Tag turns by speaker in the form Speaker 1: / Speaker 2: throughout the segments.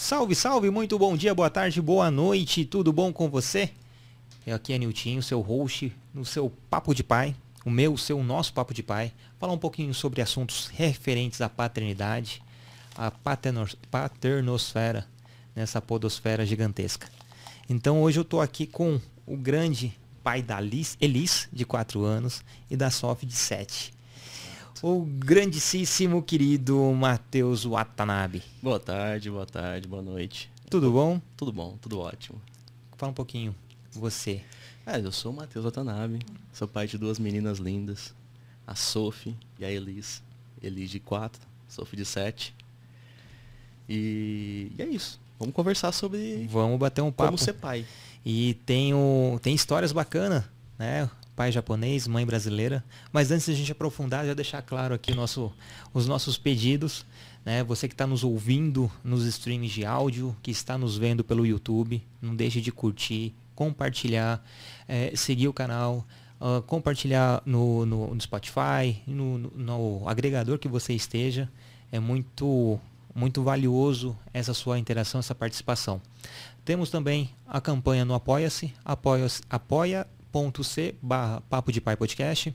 Speaker 1: Salve, salve, muito bom dia, boa tarde, boa noite, tudo bom com você? Eu aqui é Niltinho, seu host, no seu Papo de Pai, o meu, o seu, o nosso Papo de Pai. Falar um pouquinho sobre assuntos referentes à paternidade, à paternos, paternosfera, nessa podosfera gigantesca. Então hoje eu estou aqui com o grande pai da Liz, Elis, de 4 anos, e da Sof, de 7 o grandíssimo querido Matheus Watanabe.
Speaker 2: Boa tarde, boa tarde, boa noite.
Speaker 1: Tudo bom?
Speaker 2: Tudo bom, tudo ótimo.
Speaker 1: Fala um pouquinho, você.
Speaker 2: É, eu sou o Matheus Watanabe, sou pai de duas meninas lindas, a Sophie e a Elis. Elis de 4, Sophie de 7. E... e, é isso. Vamos conversar sobre
Speaker 1: Vamos bater um papo.
Speaker 2: como ser pai.
Speaker 1: E tem, o, tem histórias bacanas, né? Pai japonês, mãe brasileira. Mas antes de a gente aprofundar, já deixar claro aqui nosso, os nossos pedidos. Né? Você que está nos ouvindo nos streams de áudio, que está nos vendo pelo YouTube, não deixe de curtir, compartilhar, é, seguir o canal, uh, compartilhar no, no, no Spotify, no, no, no agregador que você esteja. É muito, muito valioso essa sua interação, essa participação. Temos também a campanha no Apoia-se, apoia, apoia c barra Papo de Pai Podcast.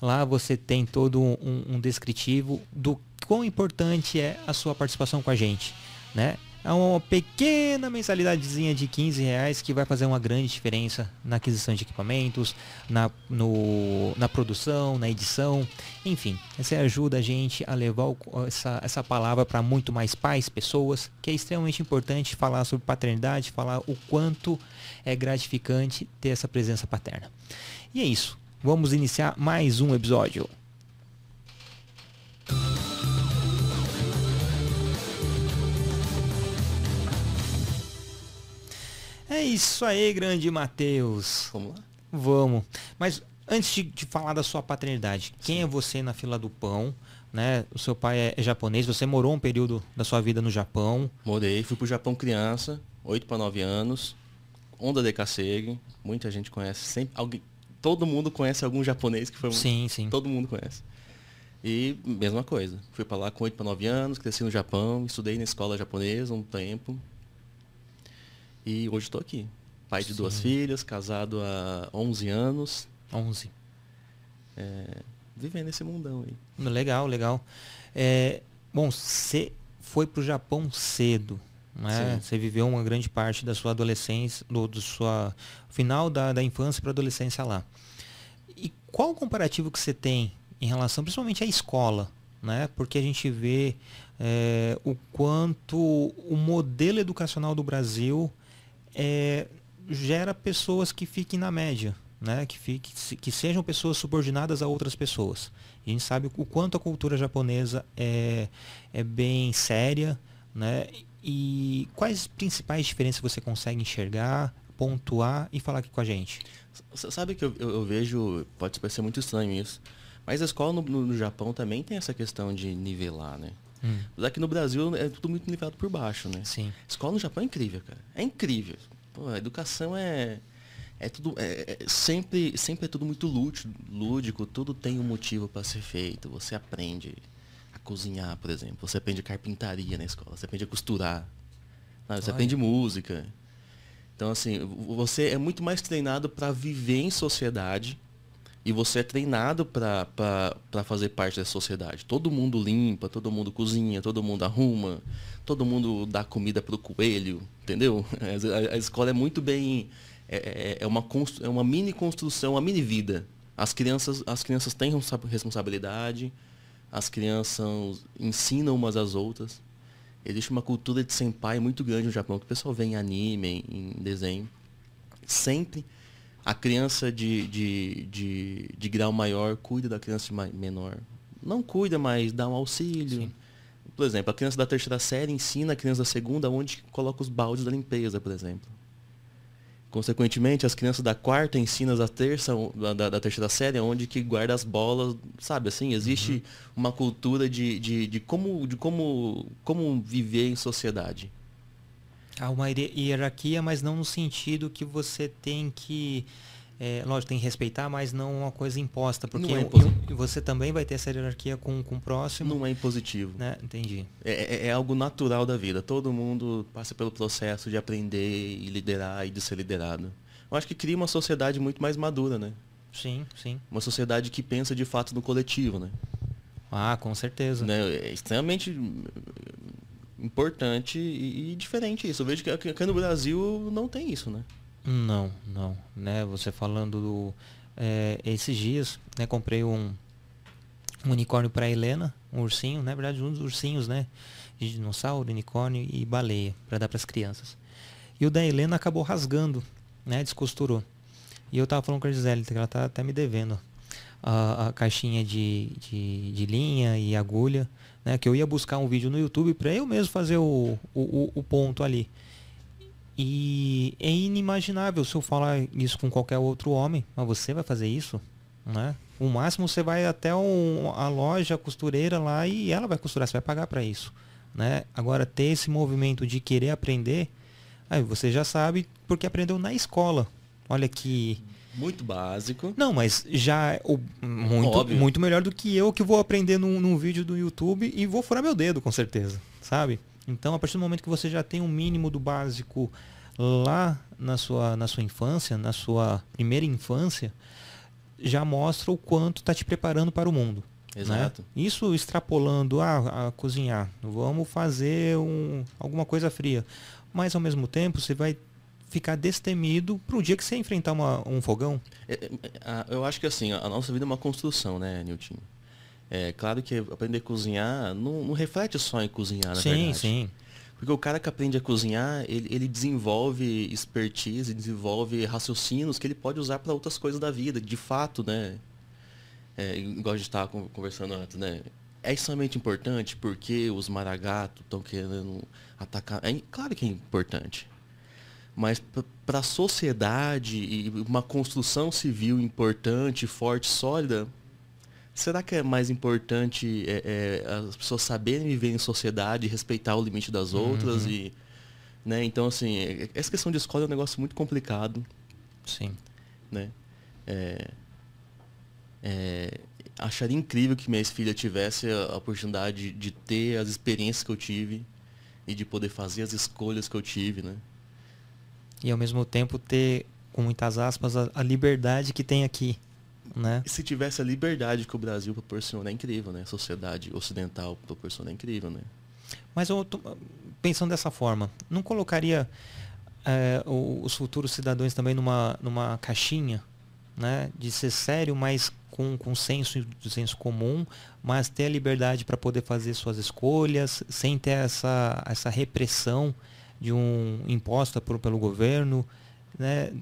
Speaker 1: Lá você tem todo um, um descritivo do quão importante é a sua participação com a gente, né? É uma pequena mensalidadezinha de 15 reais que vai fazer uma grande diferença na aquisição de equipamentos, na, no, na produção, na edição, enfim. Você ajuda a gente a levar o, essa, essa palavra para muito mais pais, pessoas, que é extremamente importante falar sobre paternidade, falar o quanto é gratificante ter essa presença paterna. E é isso. Vamos iniciar mais um episódio. É isso aí, grande Matheus.
Speaker 2: Vamos lá?
Speaker 1: Vamos. Mas antes de, de falar da sua paternidade, Sim. quem é você na fila do pão? Né? O seu pai é, é japonês, você morou um período da sua vida no Japão.
Speaker 2: Morei, fui pro Japão criança, 8 para 9 anos. Onda de Kasegi, muita gente conhece, sempre alguém, todo mundo conhece algum japonês que foi
Speaker 1: Sim, sim.
Speaker 2: Todo mundo conhece. E mesma coisa, fui para lá com 8 para 9 anos, cresci no Japão, estudei na escola japonesa um tempo. E hoje estou aqui. Pai de Sim. duas filhas, casado há 11 anos.
Speaker 1: 11.
Speaker 2: É, vivendo esse mundão aí.
Speaker 1: Legal, legal. É, bom, você foi para o Japão cedo. Né? Você viveu uma grande parte da sua adolescência, do, do sua final da, da infância para adolescência lá. E qual o comparativo que você tem em relação, principalmente à escola, né? Porque a gente vê é, o quanto o modelo educacional do Brasil é, gera pessoas que fiquem na média, né? que, fique, que sejam pessoas subordinadas a outras pessoas. a gente sabe o quanto a cultura japonesa é, é bem séria, né? E quais principais diferenças você consegue enxergar, pontuar e falar aqui com a gente?
Speaker 2: Você sabe que eu, eu, eu, vejo, pode parecer muito estranho isso, mas a escola no, no Japão também tem essa questão de nivelar, né? Hum. Mas aqui no Brasil é tudo muito nivelado por baixo, né?
Speaker 1: Sim.
Speaker 2: Escola no Japão é incrível, cara. É incrível. Pô, a educação é. É tudo. É, é, sempre, sempre é tudo muito lúdico, lúdico, tudo tem um motivo para ser feito. Você aprende a cozinhar, por exemplo. Você aprende carpintaria na escola, você aprende a costurar. Você Olha. aprende música. Então, assim, você é muito mais treinado para viver em sociedade e você é treinado para fazer parte da sociedade. Todo mundo limpa, todo mundo cozinha, todo mundo arruma, todo mundo dá comida para o coelho, entendeu? A, a, escola é muito bem. É, é, é, uma, é uma mini construção, uma mini vida. As crianças, as crianças têm responsabilidade, as crianças ensinam umas às outras. Existe uma cultura de senpai muito grande no Japão, que o pessoal vê em anime, em desenho. Sempre a criança de, de, de, de grau maior cuida da criança menor. Não cuida, mas dá um auxílio. Sim. Por exemplo, a criança da terceira série ensina a criança da segunda onde coloca os baldes da limpeza, por exemplo. Consequentemente, as crianças da quarta ensinam a terça, da, da, terceira série onde que guarda as bolas, sabe assim? Existe uhum. uma cultura de, de, de, como, de como, como viver em sociedade.
Speaker 1: Há uma hierarquia, mas não no sentido que você tem que é, lógico, tem que respeitar, mas não uma coisa imposta, porque
Speaker 2: é
Speaker 1: você também vai ter essa hierarquia com, com o próximo.
Speaker 2: Não é impositivo.
Speaker 1: Né? Entendi.
Speaker 2: É, é- é algo natural da vida. Todo mundo passa pelo processo de aprender e liderar e de ser liderado. Eu acho que cria uma sociedade muito mais madura, né?
Speaker 1: Sim, sim.
Speaker 2: Uma sociedade que pensa de fato no coletivo, né?
Speaker 1: Ah, com certeza.
Speaker 2: né? É extremamente importante e, e diferente isso. Eu vejo que aqui no Brasil não tem isso, né?
Speaker 1: Não, não. Né? Você falando do. é, esses dias, né, comprei um, um unicórnio para Helena, um ursinho, na verdade, uns ursinhos, né? De dinossauro, unicórnio e baleia, para dar para as crianças. E o da Helena acabou rasgando, né? Descosturou. E eu tava falando com a Gisele, que ela tá até me devendo a, a caixinha de, de, de linha e agulha, né? Que eu ia buscar um vídeo no YouTube para eu mesmo fazer o, o, o- ponto ali. E é inimaginável se eu falar isso com qualquer outro homem, mas você vai fazer isso, né? O máximo você vai até um- a loja costureira lá e ela vai costurar, você vai pagar para isso, né? Agora ter esse movimento de querer aprender, aí você já sabe porque aprendeu na escola. Olha que
Speaker 2: Muito básico.
Speaker 1: não, mas já é o- muito,
Speaker 2: Óbvio.
Speaker 1: muito melhor do que eu que vou aprender num, num vídeo do YouTube e vou furar meu dedo, com certeza, sabe? Então, a partir do momento que você já tem um mínimo do básico lá na sua, na sua infância, na sua primeira infância, já mostra o quanto está te preparando para o mundo. né?
Speaker 2: Exato.
Speaker 1: Isso extrapolando a, a cozinhar. Vamos fazer um, alguma coisa fria. Mas ao mesmo tempo você vai ficar destemido para o dia que você enfrentar uma- um fogão.
Speaker 2: É, é, eu acho que assim, a nossa vida é uma construção, né, Nilton? É claro que aprender a cozinhar não, não reflete só em cozinhar, na
Speaker 1: sim,
Speaker 2: verdade.
Speaker 1: sim.
Speaker 2: Porque o cara que aprende a cozinhar, ele, ele desenvolve expertise, desenvolve raciocínios que ele pode usar para outras coisas da vida, de fato, né? É, igual a gente estava conversando antes, né? É extremamente importante porque os maragatos estão querendo atacar. É, claro que é importante. Mas para a sociedade e uma construção civil importante, forte, sólida, será que é mais importante é, é, as pessoas saberem viver em sociedade, respeitar o limite das outras
Speaker 1: Uhum.
Speaker 2: e, né? Então assim, é- essa questão de escola é um negócio muito complicado,
Speaker 1: Sim.
Speaker 2: né? É, é, acharia incrível que minha filha tivesse a a oportunidade de ter as experiências que eu tive e de poder fazer as escolhas que eu tive, né?
Speaker 1: E ao mesmo tempo ter, com muitas aspas, a, a liberdade que tem aqui. Né?
Speaker 2: E se tivesse a liberdade que o Brasil proporciona, é incrível, né? A sociedade ocidental proporciona, é incrível, né?
Speaker 1: Mas eu tô pensando dessa forma, não colocaria o- os futuros cidadãos também numa, numa caixinha, né? De ser sério, mas com, com senso, senso comum, mas ter a liberdade para poder fazer suas escolhas, sem ter essa, essa repressão de um imposta por, pelo governo, né?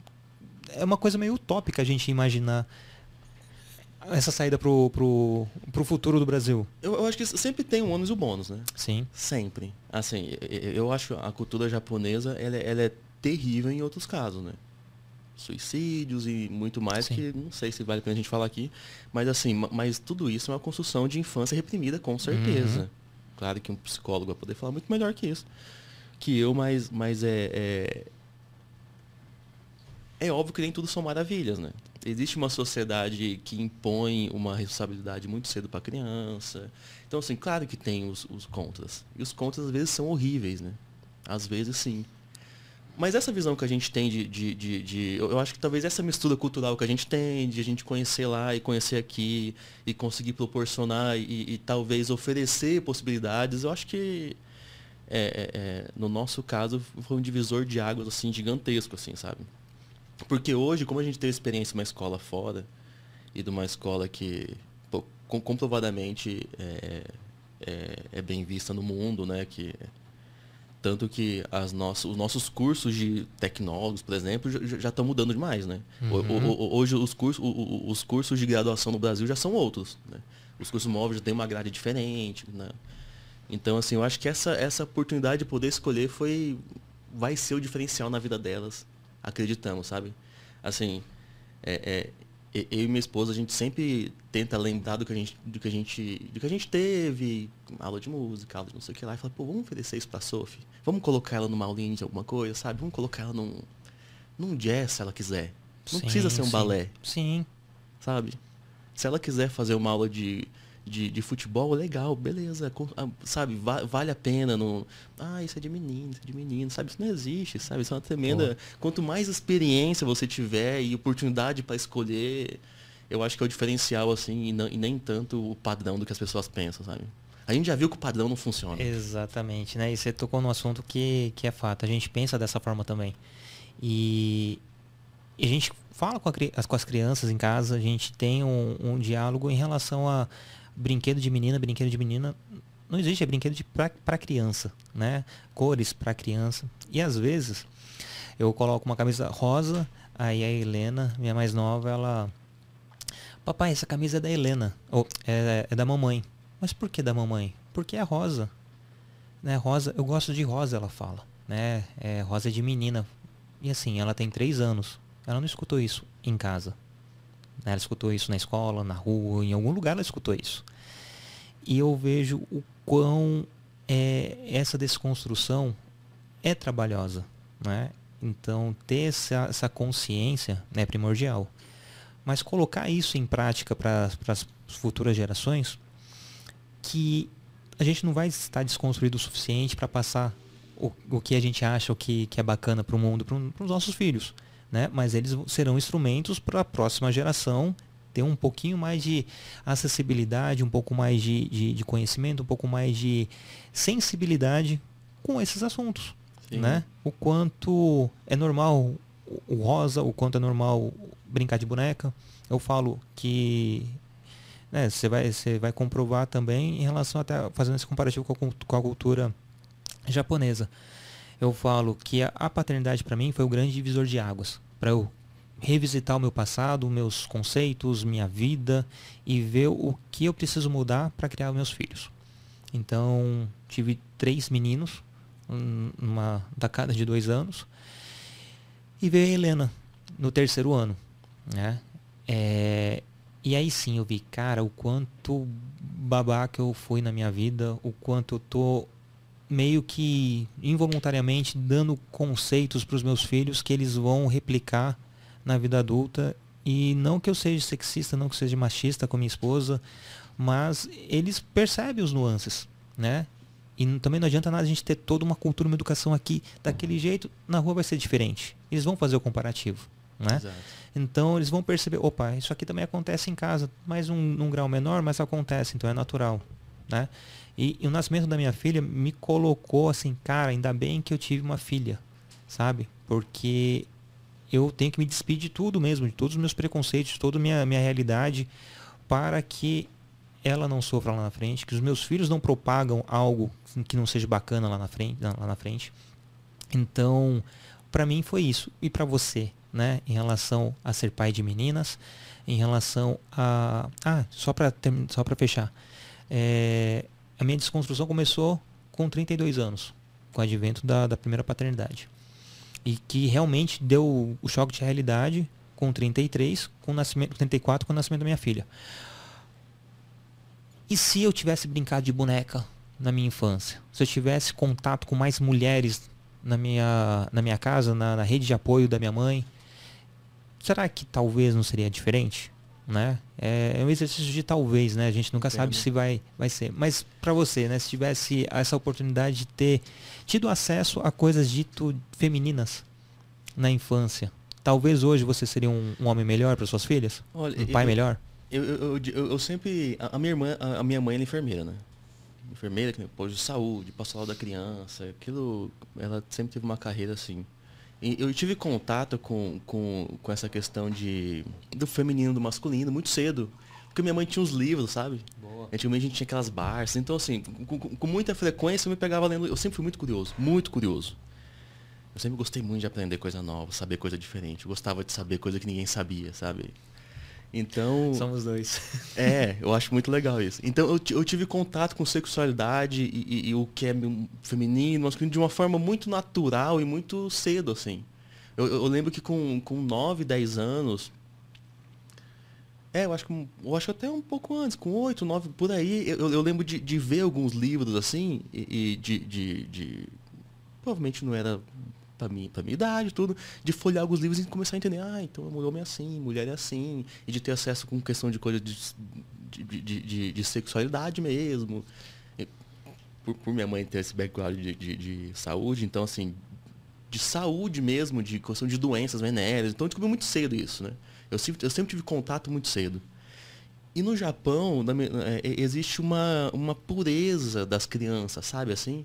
Speaker 1: É uma coisa meio utópica a gente imaginar essa saída pro, pro, pro futuro do Brasil.
Speaker 2: Eu, eu acho que sempre tem um ônus e o bônus, né?
Speaker 1: Sim.
Speaker 2: Sempre. Assim, eu acho a cultura japonesa, ela, é- ela é terrível em outros casos, né? Suicídios e muito mais,
Speaker 1: Sim.
Speaker 2: que não sei se vale a pena a gente falar aqui. Mas assim, ma- mas tudo isso é uma construção de infância reprimida, com certeza.
Speaker 1: Uhum.
Speaker 2: Claro que um psicólogo vai poder falar muito melhor que isso. Que eu, mas, mas é, é. É óbvio que nem tudo são maravilhas, né? Existe uma sociedade que impõe uma responsabilidade muito cedo para a criança. Então, assim, claro que tem os, os contras. E os contras, às vezes, são horríveis, né? Às vezes, sim. Mas essa visão que a gente tem de, de, de, de- Eu acho que talvez essa mistura cultural que a gente tem, de a gente conhecer lá e conhecer aqui, e conseguir proporcionar e, e talvez oferecer possibilidades, eu acho que é, é, é, no nosso caso foi um divisor de águas assim gigantesco, assim, sabe? Porque hoje, como a gente teve experiência em uma escola fora, e de uma escola que pô, com- comprovadamente é, é, é bem vista no mundo, né? Que, tanto que as nossas, os nossos cursos de tecnólogos, por exemplo, já- estão mudando demais, né?
Speaker 1: Uhum.
Speaker 2: o- o- hoje os cursos, o- os cursos de graduação no Brasil já são outros. Né? Os cursos móveis já têm uma grade diferente. Né? Então, assim, eu acho que essa, essa oportunidade de poder escolher foi. vai ser o diferencial na vida delas. Acreditamos, sabe? Assim, é, é, eu e minha esposa, a gente sempre tenta lembrar do que a gente, do que a gente, do que a gente teve, aula de música, aula de não sei o que lá, e fala, pô, vamos oferecer isso pra Sophie? Vamos colocar ela numa aulinha de alguma coisa, sabe? Vamos colocar ela num, num jazz se ela quiser. Não
Speaker 1: Sim,
Speaker 2: precisa ser um
Speaker 1: sim.
Speaker 2: balé,
Speaker 1: Sim.
Speaker 2: sabe? Se ela quiser fazer uma aula de, de, de futebol, legal, beleza, ah, sabe? va- vale a pena. No, ah, isso é de menino, isso é de menino, sabe? Isso não existe, sabe? Isso é uma tremenda. Quanto mais experiência você tiver e oportunidade para escolher, eu acho que é o diferencial, assim, e, não- e nem tanto o padrão do que as pessoas pensam, sabe? A gente já viu que o padrão não funciona.
Speaker 1: Exatamente, né? E você tocou num assunto que, que é fato. A gente pensa dessa forma também. E, a gente fala com, a com as crianças em casa, a gente tem um, um diálogo em relação a brinquedo de menina, brinquedo de menina. Não existe, é brinquedo para criança, né? Cores para criança. E às vezes eu coloco uma camisa rosa, aí a Helena, minha mais nova, ela. Papai, essa camisa é da Helena. Ou é, é da mamãe. Mas por que da mamãe? Porque é rosa. Né, rosa, eu gosto de rosa, ela fala. Né? É, rosa é de menina. E assim, ela tem três anos. Ela não escutou isso em casa. Né, Ela escutou isso na escola, na rua, em algum lugar ela escutou isso. E eu vejo o quão é, essa desconstrução é trabalhosa. Né? Então, ter essa, essa consciência né, é primordial. Mas colocar isso em prática para as futuras gerações, que a gente não vai estar desconstruído o suficiente para passar o, o que a gente acha, o que, que é bacana para o mundo, para os nossos filhos. Né? Mas eles serão instrumentos para a próxima geração ter um pouquinho mais de acessibilidade, um pouco mais de, de, de conhecimento, um pouco mais de sensibilidade com esses assuntos.
Speaker 2: Sim.
Speaker 1: Né? O quanto é normal o- rosa, o quanto é normal brincar de boneca. Eu falo que né, você vai, vai comprovar também em relação até fazendo esse comparativo com a, com a cultura japonesa. Eu falo que a, paternidade para mim foi o grande divisor de águas para eu revisitar o meu passado, meus conceitos, minha vida e ver o que eu preciso mudar para criar meus filhos. Então tive três meninos, um- uma da cada de dois anos e veio a Helena no terceiro ano, né? É, e aí sim eu vi, cara, o quanto babaca eu fui na minha vida, o quanto eu tô meio que involuntariamente dando conceitos para os meus filhos que eles vão replicar na vida adulta e não que eu seja sexista, não que eu seja machista com minha esposa, mas eles percebem os nuances, né? E também não adianta nada a gente ter toda uma cultura, uma educação aqui daquele jeito, na rua vai ser diferente. Eles vão fazer o comparativo, né?
Speaker 2: Exato.
Speaker 1: Então eles vão perceber, opa, isso aqui também acontece em casa, mas um, num grau menor, mas acontece, então é natural, né? E, e o nascimento da minha filha me colocou assim, cara, ainda bem que eu tive uma filha, sabe? Porque eu tenho que me despedir de tudo mesmo, de todos os meus preconceitos, de toda a minha, minha realidade, para que ela não sofra lá na frente, que os meus filhos não propagam algo que não seja bacana lá na frente, lá na frente. Então, para mim foi isso. E para você, né, em relação a ser pai de meninas, em relação a ah, só para só para fechar. É, a minha desconstrução começou com 32 anos, com o advento da, da primeira paternidade. E que realmente deu o choque de realidade com 33, com o nascimento, 34 com o nascimento da minha filha. E se eu tivesse brincado de boneca na minha infância? Se eu tivesse contato com mais mulheres na minha, na minha casa, na, na rede de apoio da minha mãe, será que talvez não seria diferente? Né? É, é um exercício de talvez, né? A gente nunca sabe
Speaker 2: Entendo.
Speaker 1: se vai, vai ser. Mas para você, né? Se tivesse essa oportunidade de ter tido acesso a coisas dito femininas na infância, talvez hoje você seria um, um homem melhor para suas filhas?
Speaker 2: Olha,
Speaker 1: Um pai
Speaker 2: eu-
Speaker 1: melhor?
Speaker 2: Eu, eu, eu, eu- sempre. A, minha irmã, a, minha mãe é enfermeira, né? Enfermeira, que nem posto de saúde, pastoral da criança, aquilo. Ela sempre teve uma carreira assim. Eu tive contato com, com, com essa questão de do feminino, do masculino, muito cedo. Porque minha mãe tinha uns livros, sabe?
Speaker 1: Boa.
Speaker 2: Antigamente a gente tinha aquelas Barças. Então, assim, com, com- com muita frequência eu me pegava lendo. Eu sempre fui muito curioso, muito curioso. Eu sempre gostei muito de aprender coisa nova, saber coisa diferente. Eu gostava de saber coisa que ninguém sabia, sabe? Então.
Speaker 1: Somos dois.
Speaker 2: É, eu acho muito legal isso. Então eu, eu tive contato com sexualidade e, e- e o que é feminino, masculino, de uma forma muito natural e muito cedo, assim. Eu, eu lembro que com, com 9, 10 anos. É, eu acho que eu acho até um pouco antes, com 8, 9, por aí, eu, eu lembro de, de ver alguns livros assim, e, e de, de, de- Provavelmente não era pra, mim, pra minha idade, tudo, de folhear alguns livros e começar a entender, ah, então homem é assim, mulher é assim, e de ter acesso com questão de coisa de, de, de, de, de sexualidade mesmo. Por, por, minha mãe ter esse background de, de, de, saúde, então assim, de saúde mesmo, de questão de doenças venéreas. Então eu descobri muito cedo isso, né? Eu sempre, eu sempre tive contato muito cedo. E no Japão na, é, existe uma, uma pureza das crianças, sabe assim?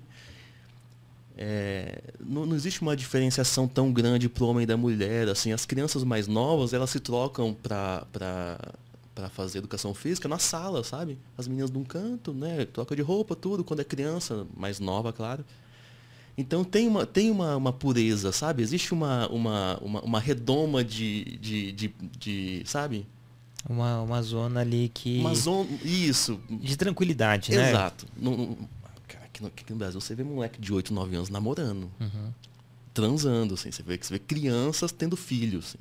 Speaker 2: É, não, não, existe uma diferenciação tão grande para o homem e da mulher. Assim, as crianças mais novas elas se trocam para para fazer educação física na sala, sabe? As meninas de um canto, né? Troca de roupa, tudo, quando é criança, mais nova, claro. Então tem uma, tem uma, uma pureza, sabe? Existe uma, uma, uma, uma redoma de, de, de, de, sabe?
Speaker 1: Uma, uma zona ali que.
Speaker 2: Uma zona. Isso.
Speaker 1: De tranquilidade, né?
Speaker 2: Exato. No, aqui, no, aqui no Brasil você vê moleque de 8, 9 anos namorando. Uhum. Transando, assim. Você vê, você vê crianças tendo filhos. Assim.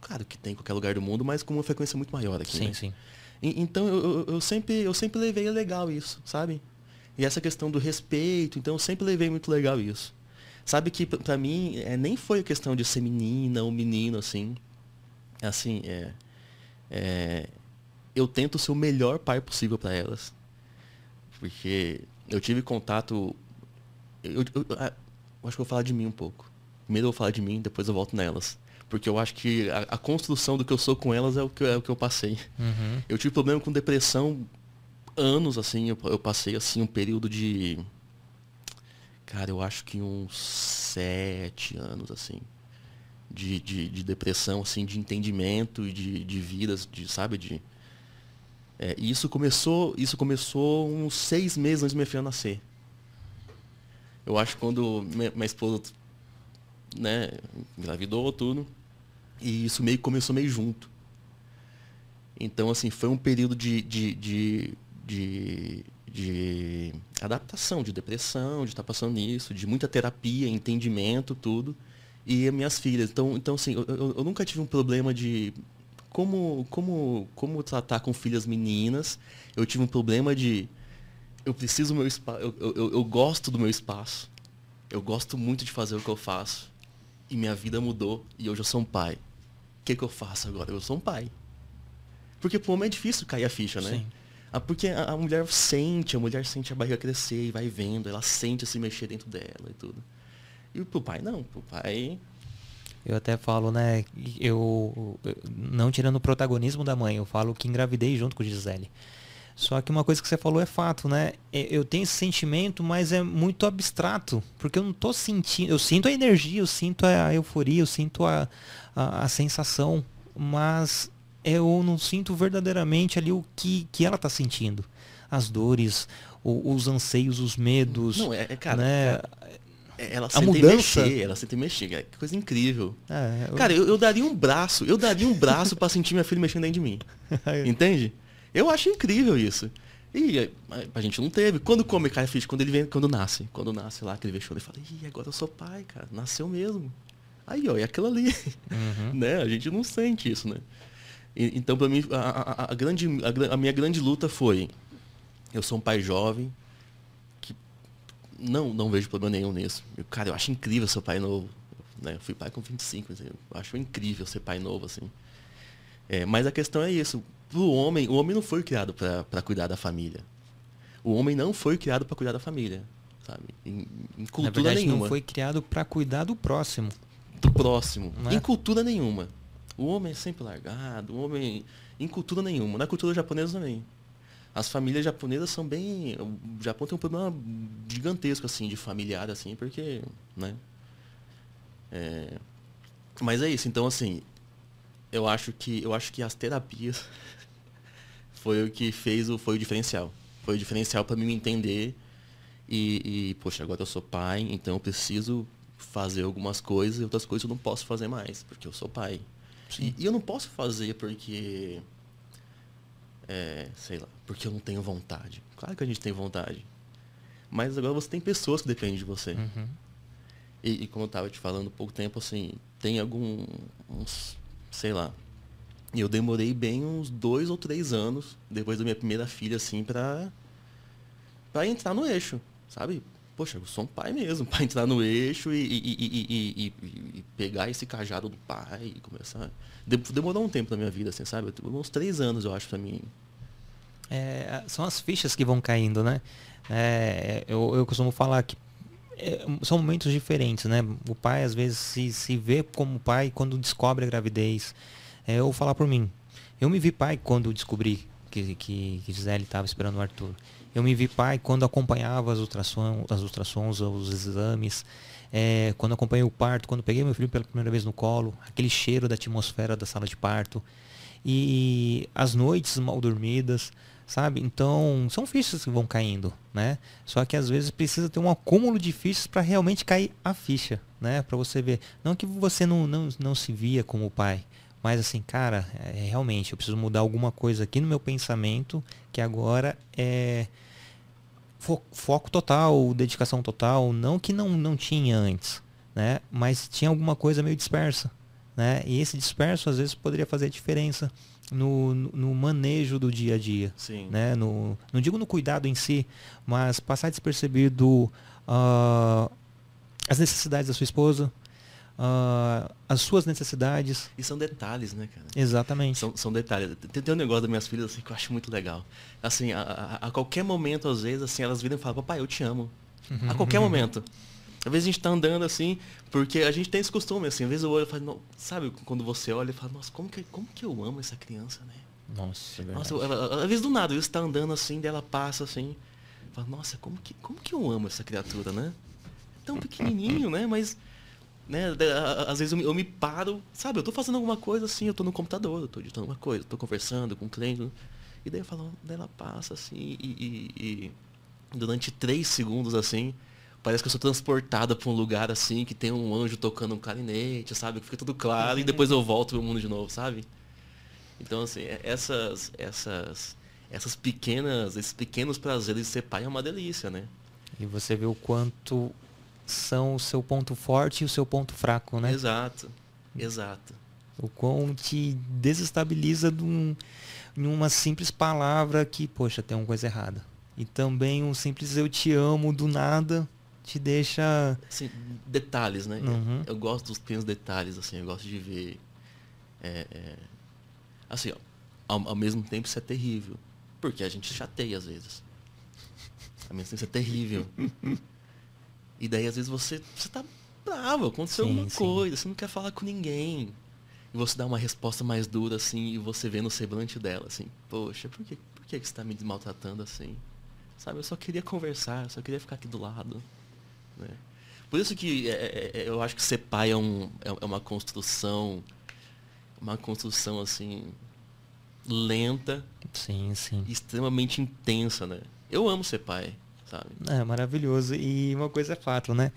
Speaker 2: Claro que tem em qualquer lugar do mundo, mas com uma frequência muito maior aqui.
Speaker 1: Sim,
Speaker 2: né?
Speaker 1: sim.
Speaker 2: E, então eu, eu, eu, sempre, eu sempre levei legal isso, sabe? E essa questão do respeito, então eu sempre levei muito legal isso. Sabe que para mim é, nem foi a questão de ser menina ou menino, assim. Assim, é, é, eu tento ser o melhor pai possível para elas. Porque eu tive contato. Eu, eu, eu, eu, acho que eu vou falar de mim um pouco. Primeiro eu vou falar de mim, depois eu volto nelas. Porque eu acho que a, a construção do que eu sou com elas é o que, é o que eu passei.
Speaker 1: Uhum.
Speaker 2: Eu tive problema com depressão anos, assim, eu, eu, passei assim um período de. Cara, eu acho que uns sete anos, assim. De, de, de depressão, assim, de entendimento e de, de vidas, de, sabe, de. É, e isso começou, isso começou uns seis meses antes de minha filha nascer. Eu acho que quando minha, minha esposa né, engravidou tudo, e isso meio começou meio junto. Então, assim, foi um período de, de, de, de, de adaptação, de depressão, de estar passando nisso, de muita terapia, entendimento, tudo. E minhas filhas. Então, então assim, eu, eu, eu nunca tive um problema de como, como, como tratar com filhas meninas. Eu tive um problema de eu preciso do meu espaço, eu, eu, eu, gosto do meu espaço. Eu gosto muito de fazer o que eu faço. E minha vida mudou e hoje eu sou um pai. O que, que eu faço agora? Eu sou um pai. Porque pro homem é difícil cair a ficha, né? Sim. Ah, porque a, a, mulher sente, a mulher sente a barriga crescer e vai vendo, ela sente se mexer dentro dela e tudo. E pro pai não, pro pai.
Speaker 1: Eu até falo, né, eu não tirando o protagonismo da mãe, eu falo que engravidei junto com Gisele. Só que uma coisa que você falou é fato, né? Eu tenho esse sentimento, mas é muito abstrato, porque eu não tô sentindo, eu sinto a energia, eu sinto a euforia, eu sinto a, a, a sensação, mas eu não sinto verdadeiramente ali o que, que ela está sentindo. As dores, o, os anseios, os medos.
Speaker 2: Não, é, é cara.
Speaker 1: Né?
Speaker 2: É, ela a mudança mexer, ela sente mexer, que coisa incrível.
Speaker 1: É,
Speaker 2: eu... Cara, eu, eu, daria um braço, eu daria um braço para sentir minha filha mexendo dentro de mim. Entende? Eu acho incrível isso. E a, gente não teve. Quando come cai ficha, quando ele vem, quando nasce. Quando nasce lá, aquele vexame, ele fala, ih, agora eu sou pai, cara. Nasceu mesmo. Aí, ó, é aquilo ali. Uhum. né? A gente não sente isso, né? então, para mim, a, a, a grande, a, a, minha grande luta foi: eu sou um pai jovem, que não, não vejo problema nenhum nisso. Eu, cara, eu acho incrível ser pai novo. Né? Eu fui pai com 25, assim, eu acho incrível ser pai novo, assim. É, mas a questão é isso: o homem, o homem não foi criado para cuidar da família. O homem não foi criado para cuidar da família, sabe? Em, em cultura Na verdade, nenhuma.
Speaker 1: não foi criado para cuidar do próximo.
Speaker 2: Do próximo. É? Em cultura nenhuma. O homem é sempre largado, o homem. Em cultura nenhuma. Na cultura japonesa também. As famílias japonesas são bem. O Japão tem um problema gigantesco, assim, de familiar, assim, porque. né? É... Mas é isso, então assim. Eu acho que. Eu acho que as terapias foi o que fez o. Foi o diferencial. Foi o diferencial para mim me entender. E, e, poxa, agora eu sou pai, então eu preciso fazer algumas coisas e outras coisas eu não posso fazer mais, porque eu sou pai. E, e, eu não posso fazer porque. É, sei lá, porque eu não tenho vontade. Claro que a gente tem vontade. Mas agora você tem pessoas que dependem de você.
Speaker 1: Uhum.
Speaker 2: E, e, como eu estava te falando há pouco tempo, assim, tem algum. Uns, sei lá. E eu demorei bem uns dois ou três anos, depois da minha primeira filha, assim, pra. pra entrar no eixo, sabe? poxa, eu sou um pai mesmo, para entrar no eixo e, e, e, e, pegar esse cajado do pai e começar. Demorou um tempo na minha vida, assim, sabe? Uns três anos, eu acho, para mim.
Speaker 1: É, são as fichas que vão caindo, né? É, eu, eu costumo falar que é, são momentos diferentes, né? O pai às vezes se, se vê como pai quando descobre a gravidez. É, eu vou falar por mim. Eu me vi pai quando descobri que, que, que Gisele estava esperando o Arthur. Eu me vi pai quando acompanhava as ultrassons, as ultrassons os exames, é, quando acompanhei o parto, quando peguei meu filho pela primeira vez no colo, aquele cheiro da atmosfera da sala de parto. E as noites mal dormidas, sabe? Então, são fichas que vão caindo, né? Só que às vezes precisa ter um acúmulo de fichas para realmente cair a ficha, né? Para você ver. Não que você não, não, não se via como pai, mas assim, cara, é, realmente eu preciso mudar alguma coisa aqui no meu pensamento, que agora é fo foco total, dedicação total, não que não, não tinha antes, né? Mas tinha alguma coisa meio dispersa, né? E esse disperso às vezes poderia fazer diferença no, no manejo do dia a dia.
Speaker 2: Sim.
Speaker 1: Né? No, não digo no cuidado em si, mas passar despercebido uh, as necessidades da sua esposa, uh, as suas necessidades.
Speaker 2: E são detalhes, né, cara?
Speaker 1: Exatamente.
Speaker 2: São, são detalhes. Tem, tem um negócio das minhas filhas assim, que eu acho muito legal. Assim, a, a, a qualquer momento, às vezes, assim, elas viram e falam, papai, eu te amo. A qualquer momento. Às vezes a gente tá andando assim, porque a gente tem esse costume, assim, às vezes eu olho e falo, sabe, quando você olha e fala, nossa, como que, como que eu amo essa criança, né?
Speaker 1: Nossa, é
Speaker 2: nossa ela, às vezes do nada, você tá andando assim, dela passa assim, fala, nossa, como que, como que eu amo essa criatura, né? Tão pequenininho, né? Mas, né, às vezes eu me, eu me paro, sabe, eu tô fazendo alguma coisa assim, eu tô no computador, eu tô editando uma coisa, eu tô conversando com o um cliente, e daí eu falo, dela passa assim, e, e, e durante três segundos assim, parece que eu sou transportada para um lugar assim que tem um anjo tocando um clarinete, sabe? Que fica tudo claro e uhum. depois eu volto pro mundo de novo, sabe? Então assim, é, essas essas essas pequenas, esses pequenos prazeres de ser pai é uma delícia, né?
Speaker 1: E você vê o quanto são o seu ponto forte e o seu ponto fraco, né?
Speaker 2: Exato. Exato.
Speaker 1: O quão te desestabiliza de, um, de uma simples palavra que, poxa, tem uma coisa errada. E também um simples eu te amo do nada te deixa.
Speaker 2: Assim, detalhes, né?
Speaker 1: Uhum.
Speaker 2: Eu, gosto dos pequenos detalhes, assim, eu gosto de ver. É, é, assim, ó, ao, ao, mesmo tempo isso é terrível. Porque a gente chateia às vezes. Ao mesmo tempo isso é terrível. e daí às vezes você, você tá bravo, aconteceu sim, alguma sim. coisa, você não quer falar com ninguém. E você dá uma resposta mais dura, assim, e você vê no semblante dela, assim, poxa, por que, por que você está me maltratando assim? Sabe, eu só queria conversar, eu só queria ficar aqui do lado. Né? Por isso que é, é, é, eu acho que ser pai é, um, é, é uma construção, uma construção assim, lenta.
Speaker 1: Sim, sim.
Speaker 2: Extremamente intensa, né? Eu amo ser pai, sabe?
Speaker 1: É maravilhoso. E uma coisa é fato, né?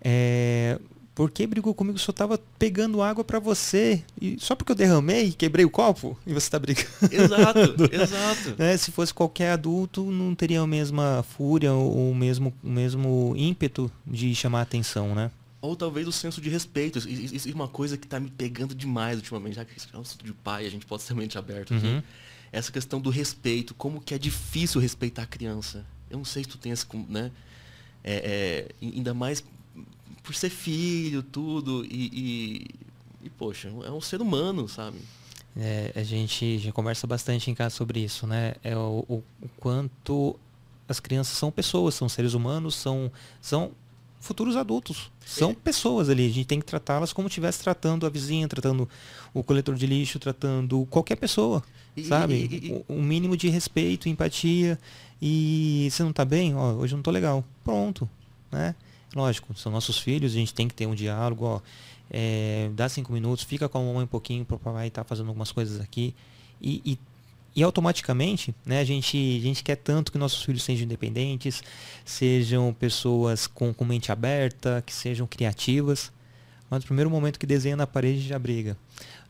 Speaker 1: É, por que brigou comigo? Só tava pegando água para você. E só porque eu derramei, quebrei o copo e você tá brigando.
Speaker 2: Exato, exato.
Speaker 1: Né? Se fosse qualquer adulto, não teria a mesma fúria ou o mesmo, o mesmo ímpeto de chamar a atenção, né?
Speaker 2: Ou talvez o senso de respeito. Isso é uma coisa que tá me pegando demais ultimamente, já que é um assunto de pai, a gente pode ser mente aberto aqui. Uhum. Essa questão do respeito, como que é difícil respeitar a criança. Eu não sei se tu tem esse, né? É, é, ainda mais por ser filho, tudo, e, e, e poxa, é um ser humano, sabe?
Speaker 1: É, a gente já conversa bastante em casa sobre isso, né? É o, o, o, quanto as crianças são pessoas, são seres humanos, são, são futuros adultos. São é. pessoas ali. A gente tem que tratá-las como estivesse tratando a vizinha, tratando o coletor de lixo, tratando qualquer pessoa. E, sabe? E, e, um mínimo de respeito, empatia. E você não está bem? Ó, hoje não estou legal. Pronto. Né? Lógico, são nossos filhos, a gente tem que ter um diálogo, ó, é, dá cinco minutos, fica com a mamãe um pouquinho para o papai tá fazendo algumas coisas aqui. E, e, e, automaticamente, né, a gente, a gente quer tanto que nossos filhos sejam independentes, sejam pessoas com, com mente aberta, que sejam criativas. Mas no primeiro momento que desenha na parede já briga.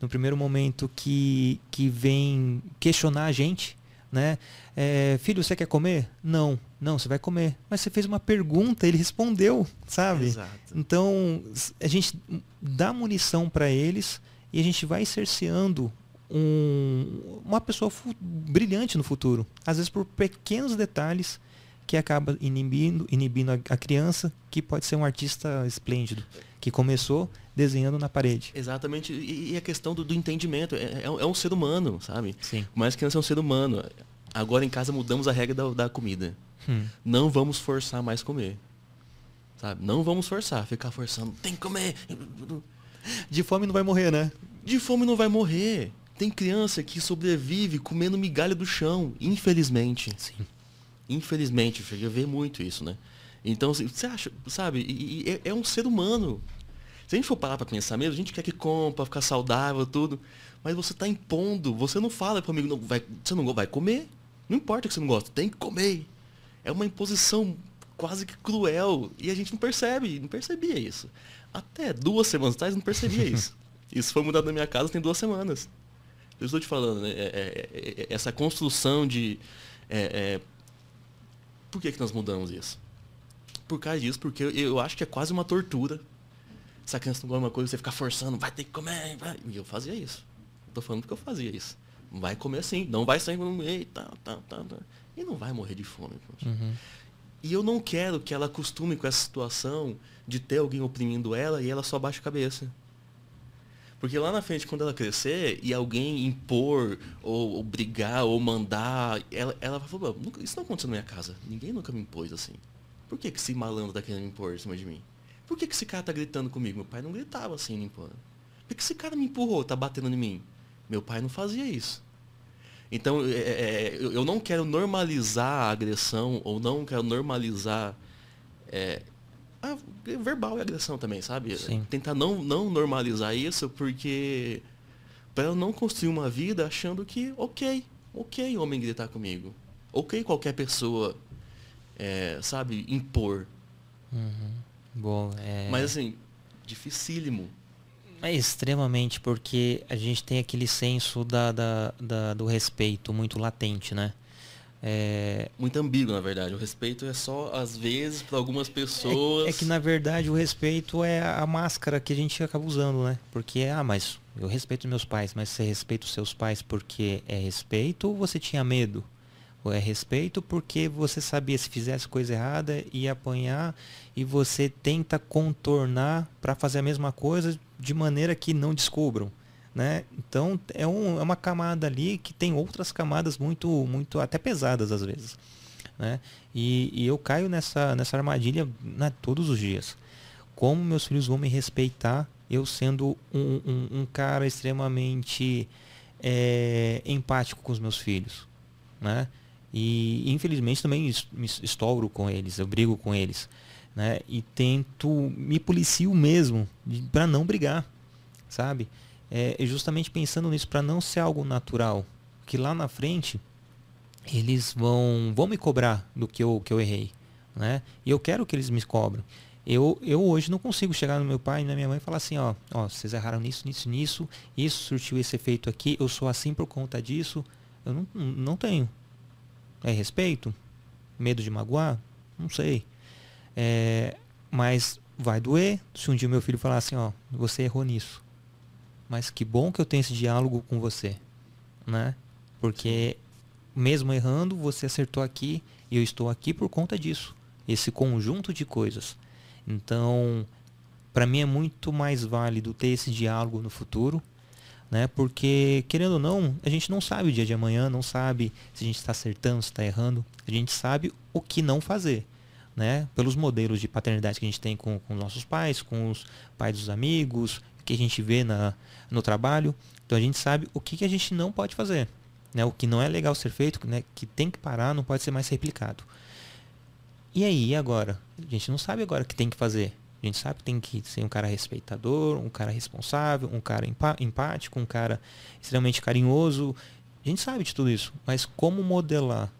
Speaker 1: No primeiro momento que, que vem questionar a gente, né? É, filho, você quer comer? Não, não, você vai comer. Mas você fez uma pergunta, ele respondeu, sabe?
Speaker 2: Exato.
Speaker 1: Então a gente dá munição para eles e a gente vai cerceando um, uma pessoa brilhante no futuro. Às vezes por pequenos detalhes que acaba inibindo, inibindo a, a criança, que pode ser um artista esplêndido, que começou desenhando na parede.
Speaker 2: Exatamente. E, e a questão do, do entendimento. É, é, é, um ser humano, sabe?
Speaker 1: Sim.
Speaker 2: Mas criança é um ser humano. Agora em casa mudamos a regra da, da comida.
Speaker 1: Hum.
Speaker 2: Não vamos forçar mais comer. Sabe? Não vamos forçar. Ficar forçando. Tem que comer.
Speaker 1: De fome não vai morrer, né?
Speaker 2: De fome não vai morrer. Tem criança que sobrevive comendo migalha do chão, infelizmente.
Speaker 1: Sim.
Speaker 2: Infelizmente, eu vejo muito isso, né? Então, você acha, sabe, e, e é, é, um ser humano. Se a gente for parar para pensar mesmo, a gente quer que compra, ficar saudável, tudo. Mas você está impondo, você não fala para o amigo, não, vai, você não vai comer. Não importa que você não gosta, tem que comer. É uma imposição quase que cruel. E a gente não percebe, não percebia isso. Até duas semanas atrás não percebia isso. Isso foi mudado na minha casa tem duas semanas. Eu estou te falando, né? É, é, é, essa construção de. Por que, que nós mudamos isso? Por causa disso, porque eu, eu acho que é quase uma tortura. Se a criança não gosta de uma coisa, você ficar forçando, vai ter que comer, vai. E eu fazia isso. Estou falando porque eu fazia isso. Vai comer assim, não vai sair no meio, tá, tá, tá, tá. E não vai morrer de fome.
Speaker 1: Uhum.
Speaker 2: E eu não quero que ela acostume com essa situação de ter alguém oprimindo ela e ela só baixa a cabeça. Porque lá na frente, quando ela crescer e alguém impor, ou, ou brigar, ou mandar, ela, ela vai falar, isso não aconteceu na minha casa. Ninguém nunca me impôs assim. Por que, que esse malandro tá querendo me impor em cima de mim? Por que, que esse cara tá gritando comigo? Meu pai não gritava assim, me impondo. Por que esse cara me empurrou, tá batendo em mim? Meu pai não fazia isso. Então, é, é, eu não quero normalizar a agressão, ou não quero normalizar é, a verbal e agressão também, sabe?
Speaker 1: Sim.
Speaker 2: Tentar não, não normalizar isso, porque para eu não construir uma vida achando que, ok, ok homem gritar comigo. Ok qualquer pessoa, é, sabe, impor.
Speaker 1: Uhum. Bom, é...
Speaker 2: Mas assim, dificílimo.
Speaker 1: É extremamente, porque a gente tem aquele senso da, da, da do respeito muito latente, né? É...
Speaker 2: Muito ambíguo, na verdade. O respeito é só, às vezes, para algumas pessoas.
Speaker 1: É, é, que, na verdade, o respeito é a máscara que a gente acaba usando, né? Porque, ah, mas eu respeito meus pais, mas você respeita os seus pais porque é respeito ou você tinha medo? Ou é respeito porque você sabia se fizesse coisa errada ia apanhar e você tenta contornar para fazer a mesma coisa de maneira que não descubram. Né? Então é, um, é uma camada ali que tem outras camadas muito, muito até pesadas às vezes. Né? E, e eu caio nessa, nessa armadilha né, todos os dias. Como meus filhos vão me respeitar, eu sendo um, um, um cara extremamente é, empático com os meus filhos. Né? E infelizmente também me estouro com eles, eu brigo com eles. Né? E tento, me policio mesmo para não brigar, sabe? É, justamente pensando nisso para não ser algo natural, que lá na frente eles vão vão me cobrar do que eu que eu errei, né? E eu quero que eles me cobrem. Eu, eu hoje não consigo chegar no meu pai e na minha mãe e falar assim, ó, ó, vocês erraram nisso, nisso, nisso, isso surtiu esse efeito aqui, eu sou assim por conta disso. Eu não, não tenho. É respeito? Medo de magoar? Não sei. É, mas vai doer se um dia meu filho falar assim, ó, você errou nisso mas que bom que eu tenho esse diálogo com você, né? Porque mesmo errando, você acertou aqui e eu estou aqui por conta disso. Esse conjunto de coisas. Então, para mim é muito mais válido ter esse diálogo no futuro, né? Porque querendo ou não, a gente não sabe o dia de amanhã, não sabe se a gente está acertando, se está errando. A gente sabe o que não fazer. Né? Pelos modelos de paternidade que a gente tem com, com nossos pais, com os pais dos amigos, que a gente vê na, no trabalho. Então a gente sabe o que, que a gente não pode fazer. Né? O que não é legal ser feito, né? que tem que parar, não pode ser mais replicado. E aí, agora? A gente não sabe agora o que tem que fazer. A gente sabe que tem que ser um cara respeitador, um cara responsável, um cara empático, um cara extremamente carinhoso. A gente sabe de tudo isso. Mas como modelar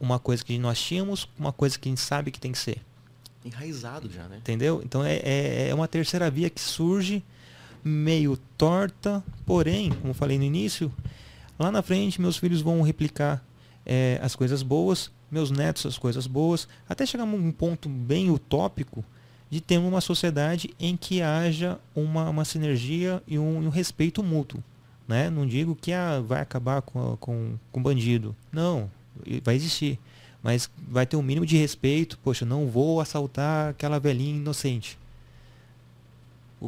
Speaker 1: uma coisa que nós tínhamos, uma coisa que a gente sabe que tem que ser?
Speaker 2: Enraizado já, né?
Speaker 1: Entendeu? Então é, é, é uma terceira via que surge meio torta, porém, como falei no início, lá na frente meus filhos vão replicar é, as coisas boas, meus netos as coisas boas, até chegar a um ponto bem utópico de ter uma sociedade em que haja uma, uma sinergia e um, um respeito mútuo. Né? Não digo que ah, vai acabar com, com, com bandido. Não, vai existir. mas vai ter um mínimo de respeito. Poxa, não vou assaltar aquela velhinha inocente.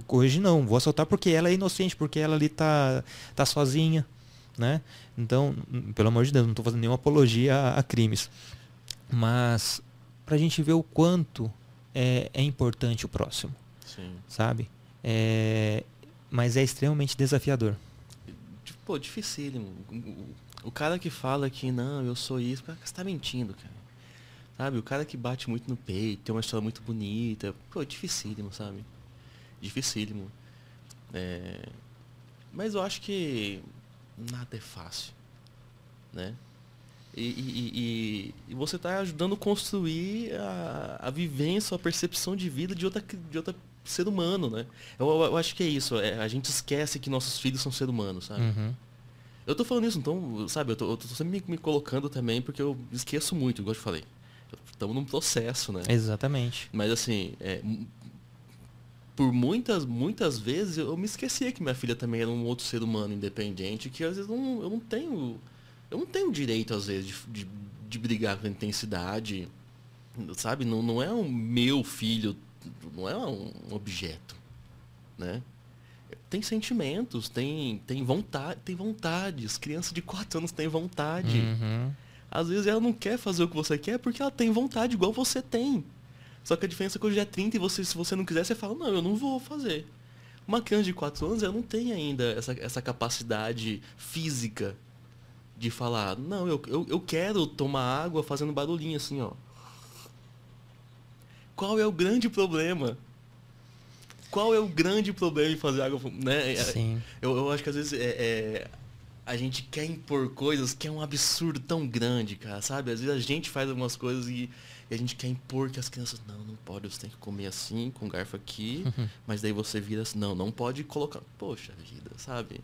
Speaker 1: Hoje não, vou assaltar porque ela é inocente, porque ela ali tá, tá sozinha, né? Então, pelo amor de Deus, não estou fazendo nenhuma apologia a, a crimes. Mas para a gente ver o quanto é, é importante o próximo,
Speaker 2: Sim.
Speaker 1: sabe? É, mas é extremamente desafiador.
Speaker 2: Pô, dificílimo. O cara que fala que não, eu sou isso, você está mentindo, cara. Sabe? O cara que bate muito no peito, tem uma história muito bonita. Pô, dificílimo, sabe? Dificílimo. É... Mas eu acho que nada é fácil. Né? E, e, e, e você está ajudando a construir a, a vivência, a percepção de vida de outra, de outra ser humano, né? Eu, eu, eu acho que é isso. É, a gente esquece que nossos filhos são seres humanos, sabe?
Speaker 1: Uhum.
Speaker 2: Eu tô falando isso, então, sabe, eu tô, eu tô sempre me, me, colocando também, porque eu esqueço muito, igual eu te falei. Estamos num processo, né?
Speaker 1: Exatamente.
Speaker 2: Mas assim, é, por muitas, muitas vezes eu me esquecia que minha filha também era um outro ser humano independente, que às vezes não, eu não tenho. Eu não tenho direito, às vezes, de, de, de brigar com intensidade. Sabe? Não, não é um meu filho, não é um objeto. Né? tem sentimentos, tem, tem vontade, tem vontades. Criança de 4 anos tem vontade.
Speaker 1: Uhum.
Speaker 2: Às vezes ela não quer fazer o que você quer porque ela tem vontade igual você tem. Só que a diferença é que hoje é 30 e você, se você não quiser, você fala, não, eu não vou fazer. Uma criança de 4 anos, ela não tem ainda essa, essa capacidade física de falar, não, eu, eu, eu quero tomar água fazendo barulhinho assim, ó. Qual é o grande problema? qual é o grande problema em fazer água né
Speaker 1: Sim.
Speaker 2: Eu, eu acho que às vezes é, é, a gente quer impor coisas que é um absurdo tão grande cara sabe às vezes a gente faz algumas coisas e, e a gente quer impor que as crianças não não pode você tem que comer assim com garfo aqui
Speaker 1: Uhum.
Speaker 2: mas daí você vira assim não não pode colocar poxa vida sabe